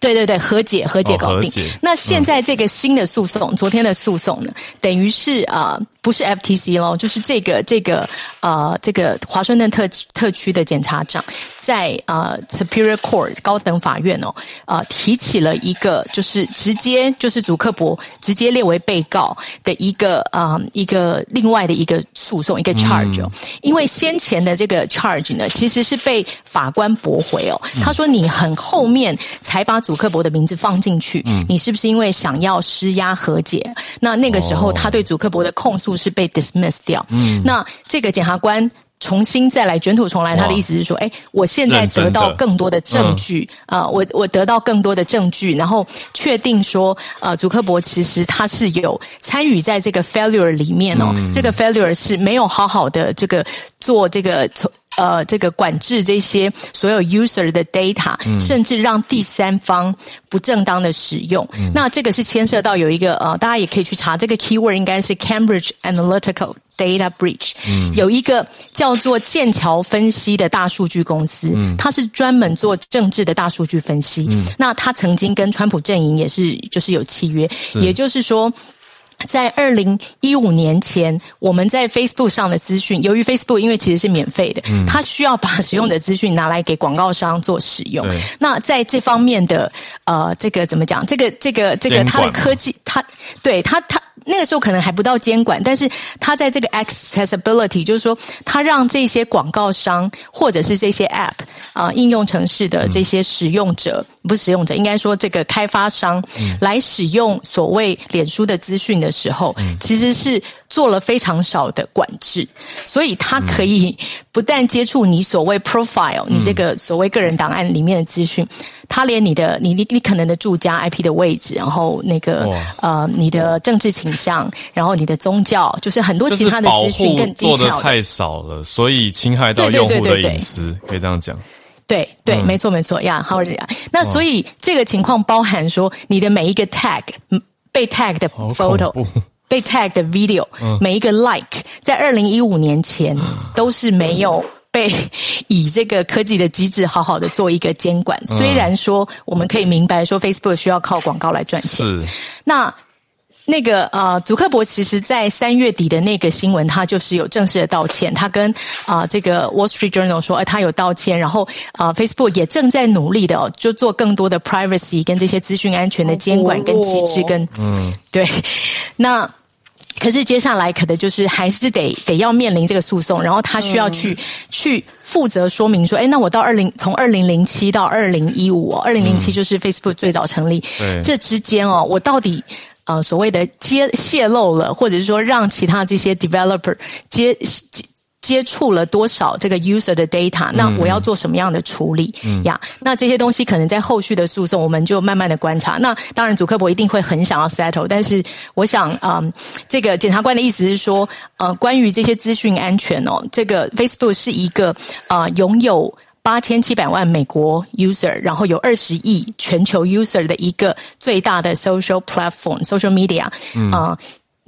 对对对，和解和解搞定。哦、那现在这个新的诉讼，嗯、昨天的诉讼呢，等于是啊、呃，不是 FTC 咯，就是这个这个呃，这个华盛顿特特区的检察长在呃 Superior Court 高等法院哦，呃提起了一个就是直接就是祖克伯直接列为被告的一个啊、呃、一个另外的一个诉讼一个 charge 哦，嗯、因为先前的这个 charge 呢，其实是被法官驳回哦，他说你很后面才把。把祖克伯的名字放进去，嗯，你是不是因为想要施压和解？那那个时候他对祖克伯的控诉是被 dismiss 掉，嗯，那这个检察官重新再来卷土重来，他的意思是说，哎，我现在得到更多的证据啊，呃，我我得到更多的证据，然后确定说，呃，祖克伯其实他是有参与在这个 failure 里面哦，这个 failure 是没有好好的这个做这个从。呃，这个管制这些所有 user 的 data，嗯，甚至让第三方不正当的使用，嗯，那这个是牵涉到有一个呃，大家也可以去查这个 keyword，应该是 Cambridge Analytical Data Breach，嗯，有一个叫做剑桥分析的大数据公司，嗯，它是专门做政治的大数据分析，嗯，那它曾经跟川普阵营也是就是有契约，也就是说。在二零一五年前，我们在 Facebook 上的资讯，由于 Facebook 因为其实是免费的，嗯，它需要把使用的资讯拿来给广告商做使用。那在这方面的呃，这个怎么讲？这个这个这个，它的科技，它对它它。那个时候可能还不到监管，但是它在这个 accessibility，就是说，它让这些广告商或者是这些 app 啊、呃、应用城市的这些使用者，嗯、不是使用者，应该说这个开发商、嗯、来使用所谓脸书的资讯的时候，嗯、其实是做了非常少的管制，所以它可以不但接触你所谓 profile，、嗯、你这个所谓个人档案里面的资讯。他连你的你你你可能的住家 IP 的位置，然后那个呃你的政治倾向，然后你的宗教，就是很多其他的资讯更做的太少了，所以侵害到用户的隐私，可以这样讲。对对，没错没错呀，好这样。那所以这个情况包含说，你的每一个 tag 被 tag 的 photo，被 tag 的 video，、嗯、每一个 like，在二零一五年前 都是没有。被以这个科技的机制好好的做一个监管，虽然说我们可以明白说 Facebook 需要靠广告来赚钱，是。那那个呃，祖克伯其实在三月底的那个新闻，他就是有正式的道歉，他跟啊、呃、这个 Wall Street Journal 说，哎，他有道歉，然后啊、呃、Facebook 也正在努力的哦，就做更多的 privacy 跟这些资讯安全的监管跟机制跟嗯 对那。可是接下来可能就是还是得得要面临这个诉讼，然后他需要去、嗯、去负责说明说，哎，那我到二零从二零零七到二零一五，二零零七就是 Facebook 最早成立，嗯、这之间哦，我到底呃所谓的揭泄露了，或者是说让其他这些 developer 接。接接触了多少这个 user 的 data？那我要做什么样的处理呀？嗯 yeah, 那这些东西可能在后续的诉讼，我们就慢慢的观察。那当然，祖克伯一定会很想要 settle，但是我想，嗯，这个检察官的意思是说，呃，关于这些资讯安全哦，这个 Facebook 是一个啊、呃、拥有八千七百万美国 user，然后有二十亿全球 user 的一个最大的 social platform，social media 啊。嗯呃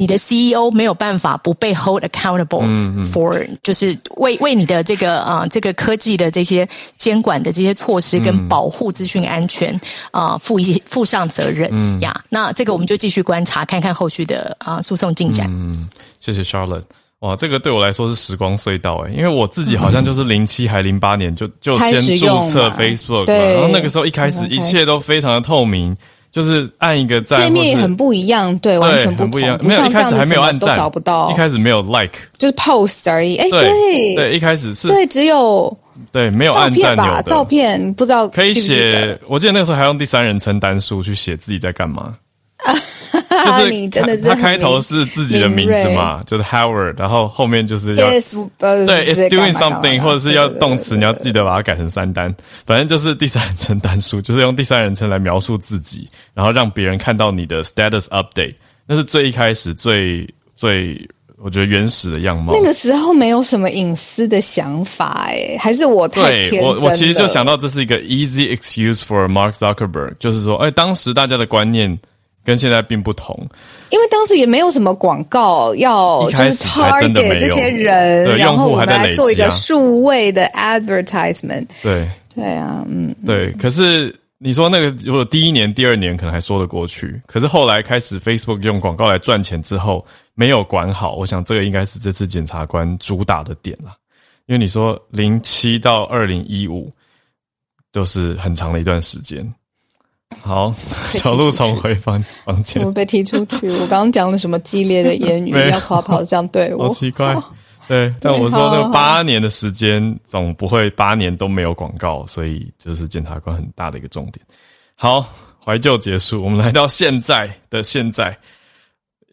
你的 CEO 没有办法不被 hold accountable for，就是为为你的这个啊、呃、这个科技的这些监管的这些措施跟保护资讯安全啊、呃、负一负上责任呀。嗯、那这个我们就继续观察，看看后续的啊、呃、诉讼进展。嗯，谢谢 Charlotte。哇，这个对我来说是时光隧道诶，因为我自己好像就是零七还零八年就就先注册 Facebook，对，然后那个时候一开始一切都非常的透明。就是按一个赞，界面很不一样，对，完全不一样。没有一开始还没有按赞，找不到。一开始没有 like，就是 post 而已。哎，对，对，一开始是，对，只有对，没有按赞吧？照片不知道可以写。我记得那个时候还用第三人称单数去写自己在干嘛。就是你真的是他开头是自己的名字嘛，就是 Howard，然后后面就是要对，is doing something，或者是要动词，你要记得把它改成三单，反正就是第三人称单数，就是用第三人称来描述自己，然后让别人看到你的 status update，那是最一开始最最我觉得原始的样貌。那个时候没有什么隐私的想法，哎，还是我太天真我其实就想到这是一个 easy excuse for Mark Zuckerberg，就是说，哎，当时大家的观念。跟现在并不同，因为当时也没有什么广告要，就是 target 这些人，然后我们来做一个数位的 advertisement。对，对啊，嗯，对。可是你说那个如果第一年、第二年可能还说得过去，可是后来开始 Facebook 用广告来赚钱之后，没有管好，我想这个应该是这次检察官主打的点了。因为你说零七到二零一五都是很长的一段时间。好，小鹿从回房房间，我被踢出去。我刚刚讲了什么激烈的言语，要跑跑这样对我，好奇怪。对，但我说那个八年的时间，总不会八年都没有广告，所以这是检察官很大的一个重点。好，怀旧结束，我们来到现在的现在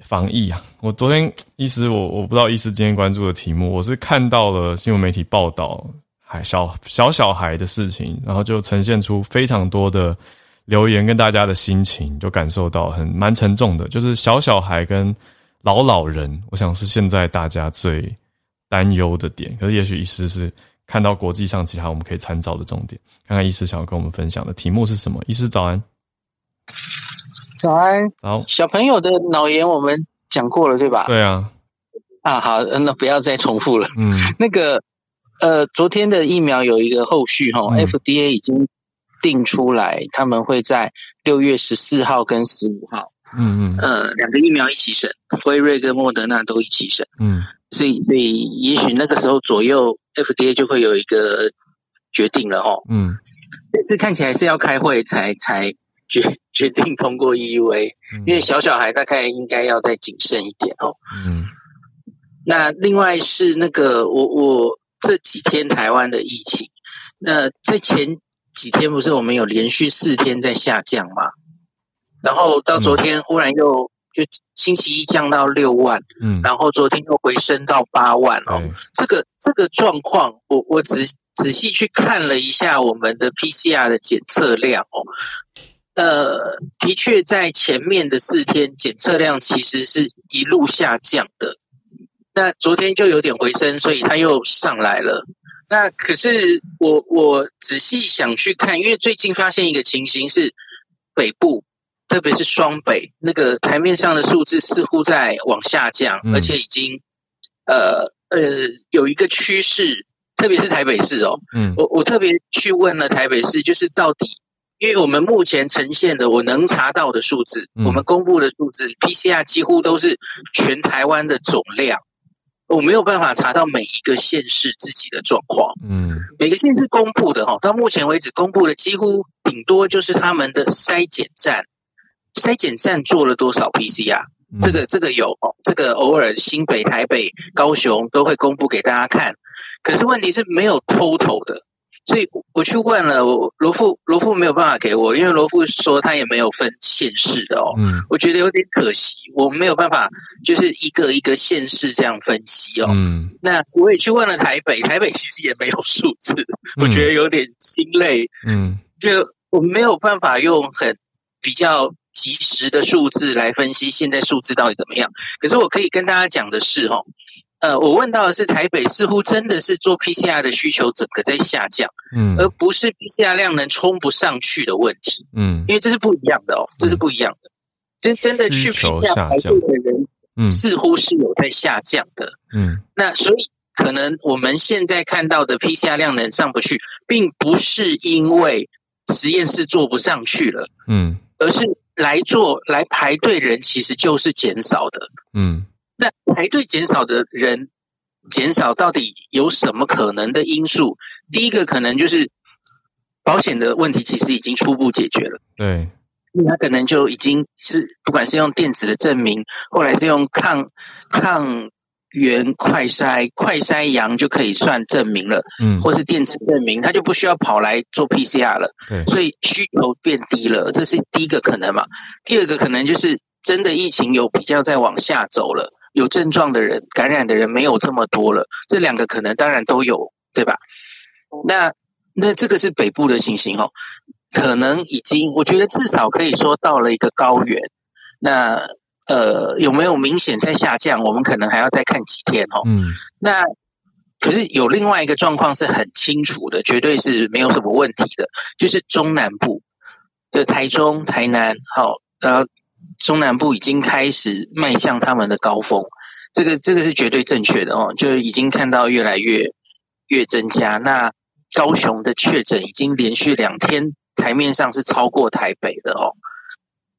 防疫啊。我昨天医师，我我不知道医师今天关注的题目，我是看到了新闻媒体报道，还小小小孩的事情，然后就呈现出非常多的留言跟大家的心情，就感受到很蛮沉重的，就是小小孩跟老老人，我想是现在大家最。担忧的点，可是也许医师是看到国际上其他我们可以参照的重点，看看医师想要跟我们分享的题目是什么。医师早安，早安，好。小朋友的脑炎我们讲过了，对吧？对啊。啊，好，那不要再重复了。嗯，那个，呃，昨天的疫苗有一个后续哈、嗯、，FDA 已经定出来，他们会在六月十四号跟十五号，嗯嗯，呃，两个疫苗一起审，辉瑞跟莫德纳都一起审，嗯。所以，所以也许那个时候左右，FDA 就会有一个决定了哦。嗯，这次看起来是要开会才才决决定通过 EUA，嗯，因为小小孩大概应该要再谨慎一点哦。嗯，那另外是那个我我这几天台湾的疫情，那在前几天不是我们有连续四天在下降吗？然后到昨天忽然又。就星期一降到六万，嗯，然后昨天又回升到八万哦。这个这个状况，我我仔仔细去看了一下我们的 PCR 的检测量哦，呃，的确在前面的四天检测量其实是一路下降的。那昨天就有点回升，所以它又上来了。那可是我我仔细想去看，因为最近发现一个情形是北部。特别是双北那个台面上的数字似乎在往下降，嗯、而且已经呃呃有一个趋势，特别是台北市哦，嗯，我我特别去问了台北市，就是到底，因为我们目前呈现的我能查到的数字，嗯、我们公布的数字 PCR 几乎都是全台湾的总量，我没有办法查到每一个县市自己的状况，嗯，每个县市公布的哈，到目前为止公布的几乎顶多就是他们的筛检站。筛检站做了多少 PCR？这个这个有哦，这个偶尔新北、台北、高雄都会公布给大家看。可是问题是没有 total 的，所以我去问了我罗富，罗富没有办法给我，因为罗富说他也没有分县市的哦。嗯，我觉得有点可惜，我没有办法就是一个一个县市这样分析哦。嗯，那我也去问了台北，台北其实也没有数字，我觉得有点心累。嗯，就我没有办法用很比较。及时的数字来分析现在数字到底怎么样？可是我可以跟大家讲的是，哦，呃，我问到的是台北似乎真的是做 PCR 的需求整个在下降，嗯，而不是 PCR 量能冲不上去的问题，嗯，因为这是不一样的哦，这是不一样的，真真的去 PCR 排队的人，嗯，似乎是有在下降的，嗯，那所以可能我们现在看到的 PCR 量能上不去，并不是因为实验室做不上去了，嗯，而是。来做来排队人其实就是减少的，嗯，那排队减少的人减少到底有什么可能的因素？第一个可能就是保险的问题，其实已经初步解决了，对，那可能就已经是不管是用电子的证明，后来是用抗抗。原快筛快筛阳就可以算证明了，嗯，或是电子证明，他就不需要跑来做 PCR 了，对，所以需求变低了，这是第一个可能嘛。第二个可能就是真的疫情有比较在往下走了，有症状的人感染的人没有这么多了，这两个可能当然都有，对吧？那那这个是北部的情形哦，可能已经我觉得至少可以说到了一个高原，那。呃，有没有明显在下降？我们可能还要再看几天哦。嗯，那可是有另外一个状况是很清楚的，绝对是没有什么问题的，就是中南部的台中、台南，好，呃，中南部已经开始迈向他们的高峰，这个这个是绝对正确的哦，就已经看到越来越越增加。那高雄的确诊已经连续两天台面上是超过台北的哦。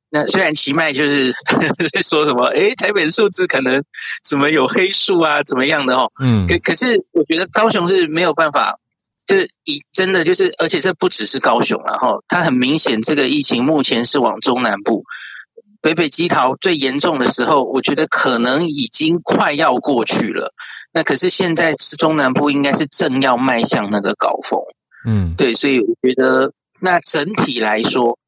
那虽然奇迈就是 说什么，诶，台北的数字可能什么有黑数啊，怎么样的哦，嗯，可可是我觉得高雄是没有办法，就是以真的就是，而且这不只是高雄，然后它很明显，这个疫情目前是往中南部，北北基桃最严重的时候，我觉得可能已经快要过去了。那可是现在是中南部，应该是正要迈向那个高峰，嗯，对，所以我觉得那整体来说。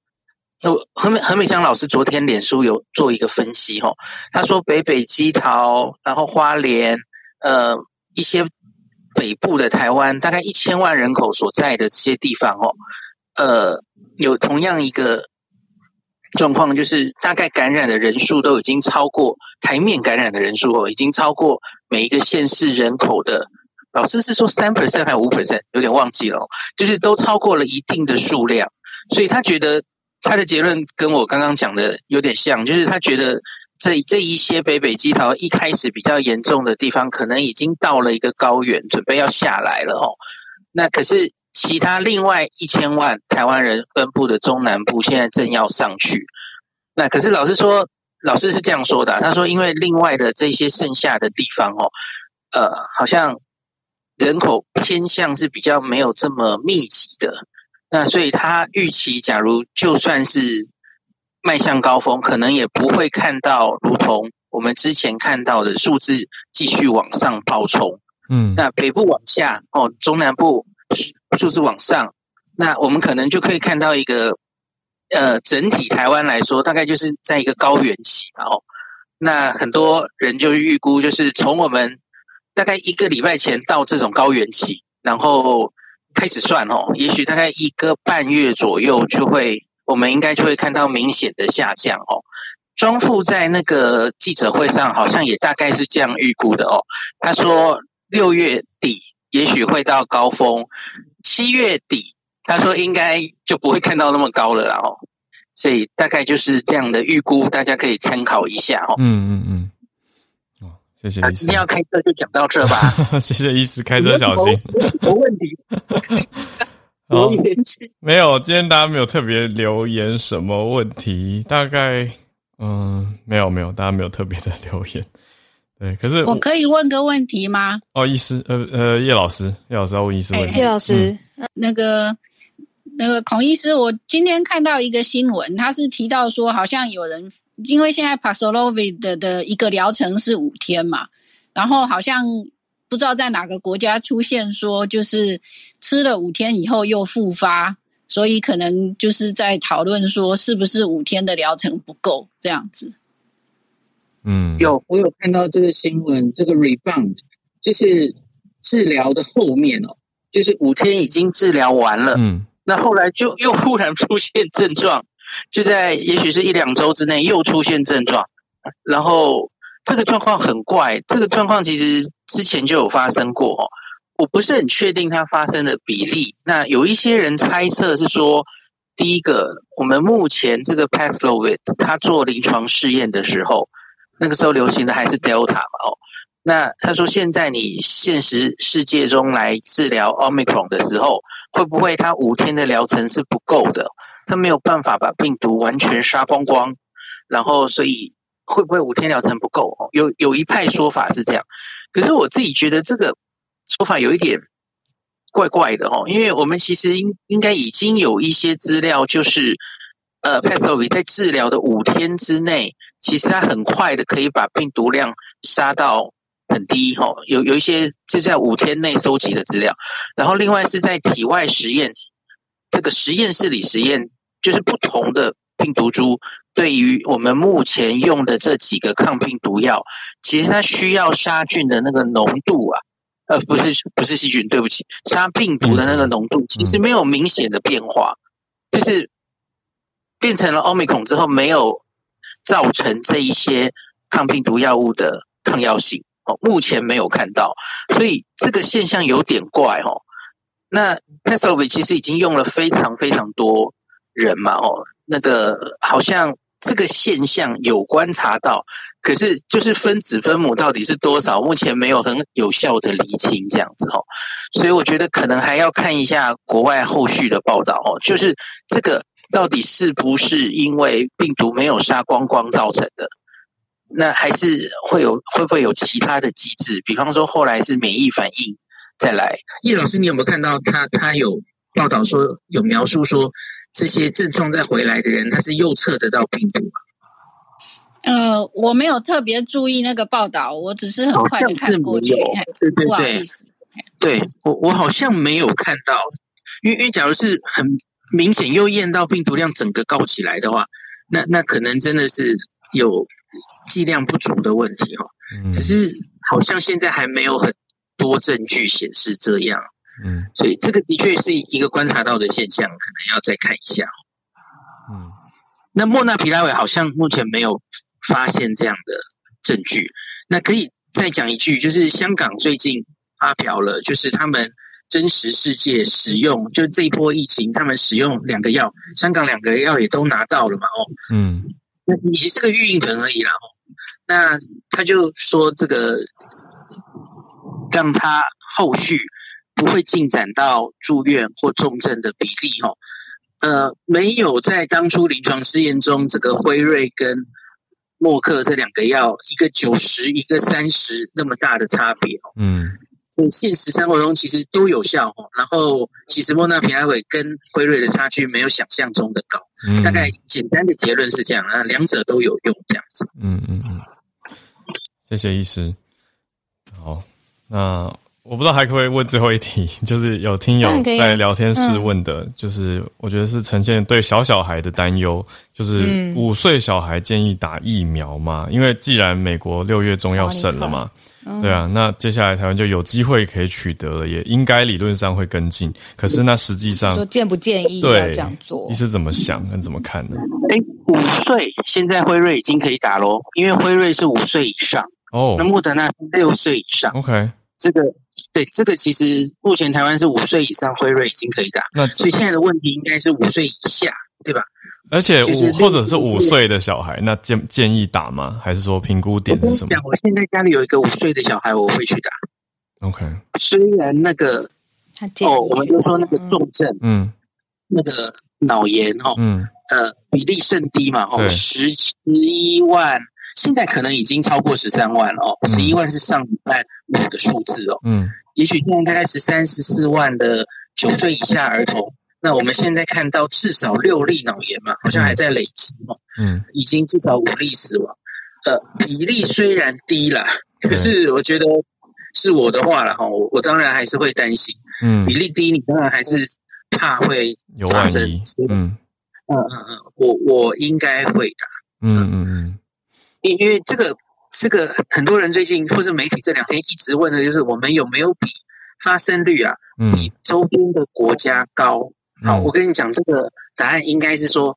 何美何美香老师昨天脸书有做一个分析哈，他说北北基桃，然后花莲，呃，一些北部的台湾，大概一千万人口所在的这些地方哦，呃，有同样一个状况，就是大概感染的人数都已经超过台面感染的人数哦，已经超过每一个县市人口的，老师是说三 percent 还是五 percent，有点忘记了，就是都超过了一定的数量，所以他觉得。他的结论跟我刚刚讲的有点像，就是他觉得这这一些北北基桃一开始比较严重的地方，可能已经到了一个高原，准备要下来了哦。那可是其他另外一千万台湾人分布的中南部，现在正要上去。那可是老师说，老师是这样说的，他说因为另外的这些剩下的地方哦，呃，好像人口偏向是比较没有这么密集的。那所以他预期，假如就算是迈向高峰，可能也不会看到如同我们之前看到的数字继续往上暴冲。嗯，那北部往下哦，中南部数字往上，那我们可能就可以看到一个呃，整体台湾来说，大概就是在一个高原期哦。那很多人就预估，就是从我们大概一个礼拜前到这种高原期，然后。开始算哦，也许大概一个半月左右就会，我们应该就会看到明显的下降哦。庄富在那个记者会上好像也大概是这样预估的哦。他说六月底也许会到高峰，七月底他说应该就不会看到那么高了啦哦。所以大概就是这样的预估，大家可以参考一下哦。嗯嗯嗯。哦谢谢。今天要开车就讲到这吧。谢谢医师，开车小心。没问题。没有，今天大家没有特别留言什么问题，大概嗯，没有没有，大家没有特别的留言。对，可是我，我可以问个问题吗？哦，医师，呃呃，叶老师，叶老师要问医师问题。叶老师，嗯、那个那个孔医师，我今天看到一个新闻，他是提到说，好像有人。因为现在 Paxlovid 的的一个疗程是五天嘛，然后好像不知道在哪个国家出现说，就是吃了五天以后又复发，所以可能就是在讨论说是不是五天的疗程不够这样子。嗯，有我有看到这个新闻，这个 rebound 就是治疗的后面哦，就是五天已经治疗完了，嗯，那后来就又忽然出现症状。就在也许是一两周之内又出现症状，然后这个状况很怪，这个状况其实之前就有发生过哦，我不是很确定它发生的比例。那有一些人猜测是说，第一个，我们目前这个 Paxlovid 它做临床试验的时候，那个时候流行的还是 Delta 嘛哦，那他说现在你现实世界中来治疗 Omicron 的时候，会不会它五天的疗程是不够的？他没有办法把病毒完全杀光光，然后所以会不会五天疗程不够？有有一派说法是这样，可是我自己觉得这个说法有一点怪怪的哦，因为我们其实应应该已经有一些资料，就是呃，Paxlovid 在治疗的五天之内，其实它很快的可以把病毒量杀到很低哈。有有一些就在五天内收集的资料，然后另外是在体外实验，这个实验室里实验。就是不同的病毒株对于我们目前用的这几个抗病毒药，其实它需要杀菌的那个浓度啊，呃，不是不是细菌，对不起，杀病毒的那个浓度其实没有明显的变化，就是变成了 Omicron 之后没有造成这一些抗病毒药物的抗药性哦，目前没有看到，所以这个现象有点怪哦。那 Paxlovid 其实已经用了非常非常多。人嘛，哦，那个好像这个现象有观察到，可是就是分子分母到底是多少，目前没有很有效的厘清这样子哦。所以我觉得可能还要看一下国外后续的报道哦，就是这个到底是不是因为病毒没有杀光光造成的？那还是会有会不会有其他的机制？比方说后来是免疫反应再来。叶老师，你有没有看到他他有报道说有描述说这些症状再回来的人，他是右侧得到病毒吗？呃，我没有特别注意那个报道，我只是很快的看过去。对对对，对我我好像没有看到，因为因为假如是很明显又验到病毒量整个高起来的话，那那可能真的是有剂量不足的问题哦。嗯。可是好像现在还没有很多证据显示这样。嗯。所以这个的确是一个观察到的现象，可能要再看一下。嗯。那莫纳皮拉韦好像目前没有。发现这样的证据，那可以再讲一句，就是香港最近发表了，就是他们真实世界使用，就这一波疫情，他们使用两个药，香港两个药也都拿到了嘛，哦，嗯，那你是个预印本而已啦，哦，那他就说这个让他后续不会进展到住院或重症的比例，哦，呃，没有在当初临床试验中，这个辉瑞跟默克这两个药，一个九十，一个三十，那么大的差别哦。嗯，现实生活中其实都有效哦。然后，其实莫纳皮埃韦跟辉瑞的差距没有想象中的高。嗯，大概简单的结论是这样啊，两者都有用这样子。嗯嗯嗯，谢谢医师。好，那。我不知道还可不可以问最后一题，就是有听友在聊天室问的，嗯、就是我觉得是呈现对小小孩的担忧，就是五岁小孩建议打疫苗吗？因为既然美国六月中要审了嘛，嗯、对啊，那接下来台湾就有机会可以取得了，也应该理论上会跟进。可是那实际上，说建不建议对这样做？你是怎么想跟怎么看呢？哎，五岁现在辉瑞已经可以打喽，因为辉瑞是五岁以上哦，那莫德纳是六岁以上。OK，这个。对，这个其实目前台湾是五岁以上，辉瑞已经可以打。那所以现在的问题应该是五岁以下，对吧？而且五或者是五岁的小孩，那建建议打吗？还是说评估点是什么？讲，我现在家里有一个五岁的小孩，我会去打。OK，虽然那个哦，我们就说那个重症，嗯，那个脑炎哦，嗯，呃，比例甚低嘛，哦，十十一万。现在可能已经超过十三万了哦，十一万是上礼拜五的数字哦。嗯，也许现在大概十三、十四万的九岁以下儿童。那我们现在看到至少六例脑炎嘛，好像还在累积哦。嗯，已经至少五例死亡。呃，比例虽然低了，可是我觉得是我的话了哈，我我当然还是会担心。嗯，比例低，你当然还是怕会发生。嗯嗯嗯嗯，我我应该会的。嗯嗯嗯。因因为这个这个很多人最近或者媒体这两天一直问的就是我们有没有比发生率啊，比周边的国家高？嗯、好，我跟你讲，这个答案应该是说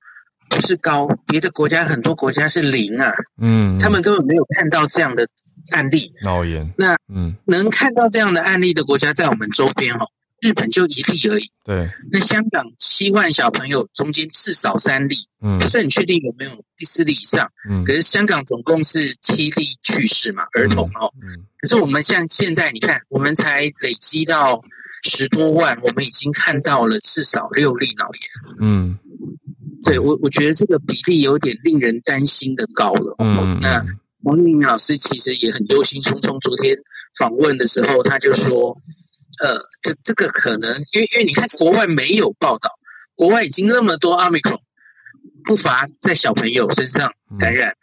不是高，别的国家很多国家是零啊，嗯，他们根本没有看到这样的案例。脑炎，那嗯，能看到这样的案例的国家在我们周边哦。日本就一例而已。对，那香港七万小朋友中间至少三例，嗯，不是很确定有没有第四例以上。嗯，可是香港总共是七例去世嘛，儿童哦。嗯，可是我们像现在你看，我们才累积到十多万，我们已经看到了至少六例脑炎。嗯，对我我觉得这个比例有点令人担心的高了。嗯，那王丽明老师其实也很忧心忡忡。昨天访问的时候，他就说。呃，这这个可能，因为因为你看国外没有报道，国外已经那么多 Omicron，不乏在小朋友身上感染，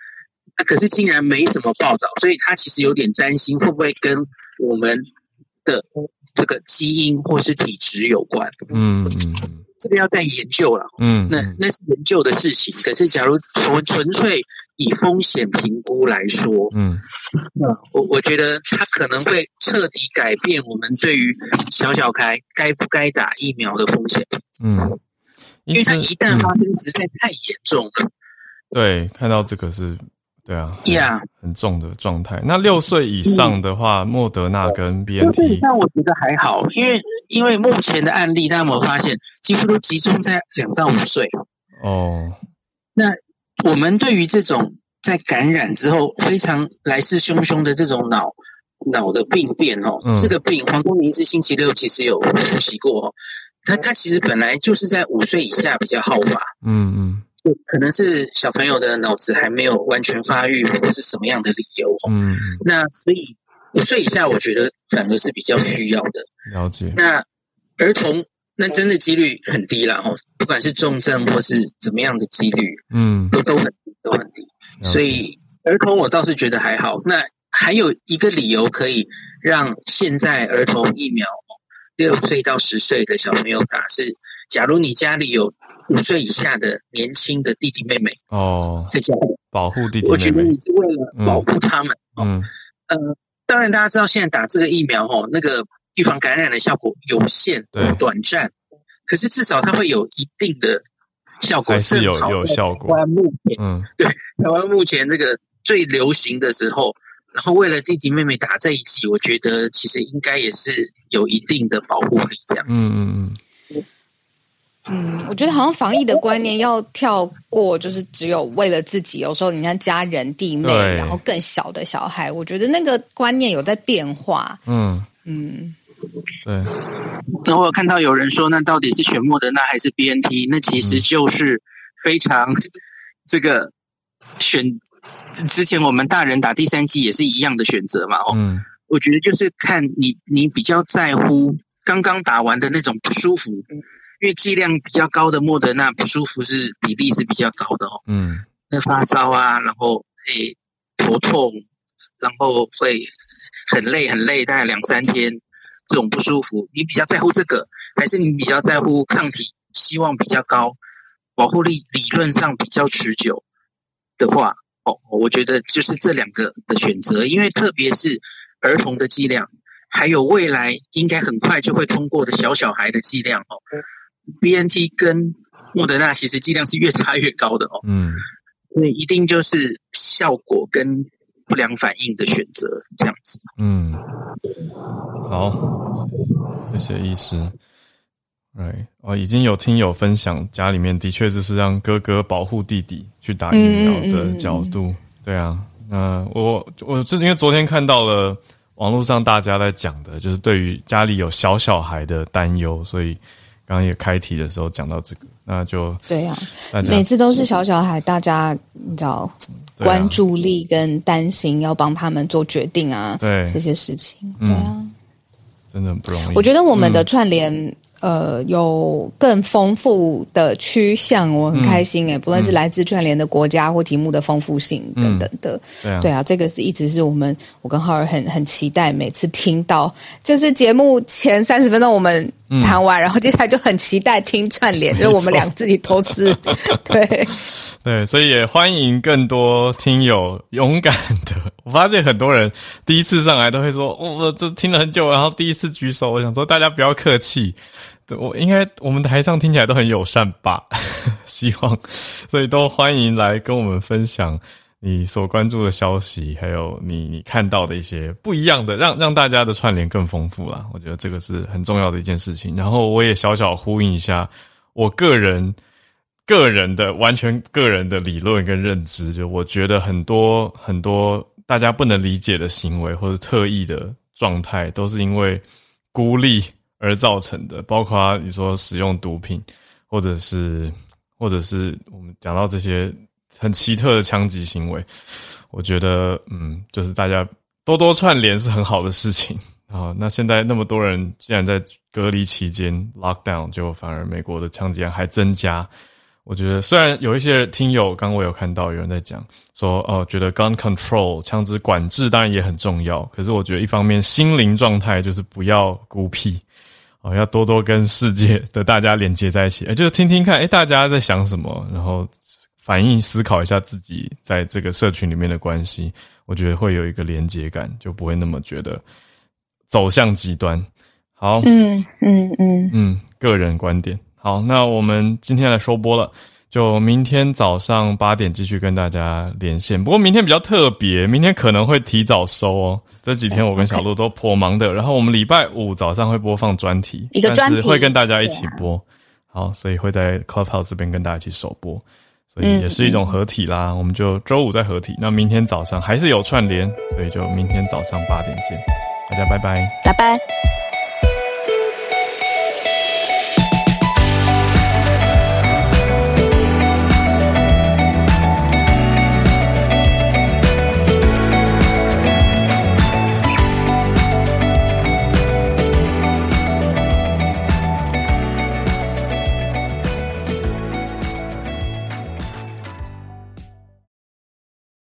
那、可是竟然没什么报道，所以他其实有点担心会不会跟我们的这个基因或是体质有关。嗯嗯，这个要再研究了。嗯，那那是研究的事情。可是假如纯纯粹。以风险评估来说，嗯，那我我觉得它可能会彻底改变我们对于小小孩该不该打疫苗的风险，嗯，因为它一旦发生，实在太严重了。嗯、对，看到这个是，对啊，呀，很重的状态。那六岁以上的话，嗯、莫德纳跟 BNT，那我觉得还好，因为因为目前的案例，大家有没有发现，几乎都集中在两到五岁。哦，那。我们对于这种在感染之后非常来势汹汹的这种脑脑的病变哦，嗯、这个病黄宗明是星期六其实有复习过哦，他他其实本来就是在五岁以下比较好发，嗯嗯，就可能是小朋友的脑子还没有完全发育，或者是什么样的理由，嗯，那所以五岁以下我觉得反而是比较需要的，了解。那儿童那真的几率很低啦哦，不管是重症或是怎么样的几率，嗯，都都很低，都很低。所以儿童我倒是觉得还好。那还有一个理由可以让现在儿童疫苗六岁到十岁的小朋友打是，假如你家里有五岁以下的年轻的弟弟妹妹哦，在家里保护弟弟妹妹，我觉得你是为了保护他们。嗯，呃，当然大家知道现在打这个疫苗哦，那个预防感染的效果有限、对短暂，可是至少它会有一定的。效果还是有有效果。台湾目前，嗯，对，台湾目前这个最流行的时候，然后为了弟弟妹妹打这一剂，我觉得其实应该也是有一定的保护力，这样子。嗯嗯嗯，我觉得好像防疫的观念要跳过，就是只有为了自己。有时候你看家人弟妹，然后更小的小孩，我觉得那个观念有在变化。嗯嗯。对，那我有看到有人说，那到底是选莫德纳还是 BNT？那其实就是非常这个选之前我们大人打第三剂也是一样的选择嘛。哦，嗯，我觉得就是看你你比较在乎刚刚打完的那种不舒服，因为剂量比较高的莫德纳不舒服是比例是比较高的哦。嗯，那发烧啊，然后诶头痛，然后会很累很累，大概两三天。这种不舒服，你比较在乎这个，还是你比较在乎抗体希望比较高，保护力理论上比较持久的话，哦，我觉得就是这两个的选择，因为特别是儿童的剂量，还有未来应该很快就会通过的小小孩的剂量哦，BNT 跟莫德纳其实剂量是越差越高的哦，嗯，所以一定就是效果跟。不良反应的选择，这样子。嗯，好，谢谢医师。哎，哦，已经有听友分享，家里面的确就是让哥哥保护弟弟去打疫苗的角度。嗯嗯嗯、对啊，那我我是因为昨天看到了网络上大家在讲的，就是对于家里有小小孩的担忧，所以刚刚也开题的时候讲到这个，那就对啊，每次都是小小孩，大家你知道。关注力跟担心，要帮他们做决定啊，对。这些事情，对啊，嗯，真的很不容易。我觉得我们的串联。嗯呃，有更丰富的趋向，我很开心诶、嗯、不论是来自串联的国家或题目的丰富性等等的，嗯、对啊，对啊，这个是一直是我们我跟浩尔很很期待，每次听到就是节目前三十分钟我们谈完，嗯、然后接下来就很期待听串联，错就是我们俩自己都是 对对，所以也欢迎更多听友勇敢的。我发现很多人第一次上来都会说，哦、我这听了很久，然后第一次举手，我想说大家不要客气。我应该我们台上听起来都很友善吧？希望，所以都欢迎来跟我们分享你所关注的消息，还有你你看到的一些不一样的，让让大家的串联更丰富啦。我觉得这个是很重要的一件事情。然后我也小小呼应一下我个人个人的完全个人的理论跟认知，就我觉得很多很多大家不能理解的行为或者特异的状态，都是因为孤立。而造成的，包括你说使用毒品，或者是，或者是我们讲到这些很奇特的枪击行为，我觉得，嗯，就是大家多多串联是很好的事情 啊。那现在那么多人既然在隔离期间 lockdown，就反而美国的枪击案还增加。我觉得虽然有一些听友，刚刚我有看到有人在讲说，哦，觉得 gun control 枪支管制当然也很重要，可是我觉得一方面心灵状态就是不要孤僻。哦，要多多跟世界的大家连接在一起，诶，就是听听看，诶，大家在想什么，然后反应思考一下自己在这个社群里面的关系，我觉得会有一个连接感，就不会那么觉得走向极端。好，嗯嗯嗯嗯，个人观点。好，那我们今天来收播了。就明天早上八点继续跟大家连线，不过明天比较特别，明天可能会提早收哦。这几天我跟小鹿都颇忙的，然后我们礼拜五早上会播放专题，一个专题会跟大家一起播。好，所以会在 Clubhouse 这边跟大家一起首播。所以也是一种合体啦。我们就周五再合体，那明天早上还是有串联，所以就明天早上八点见，大家拜拜，拜拜。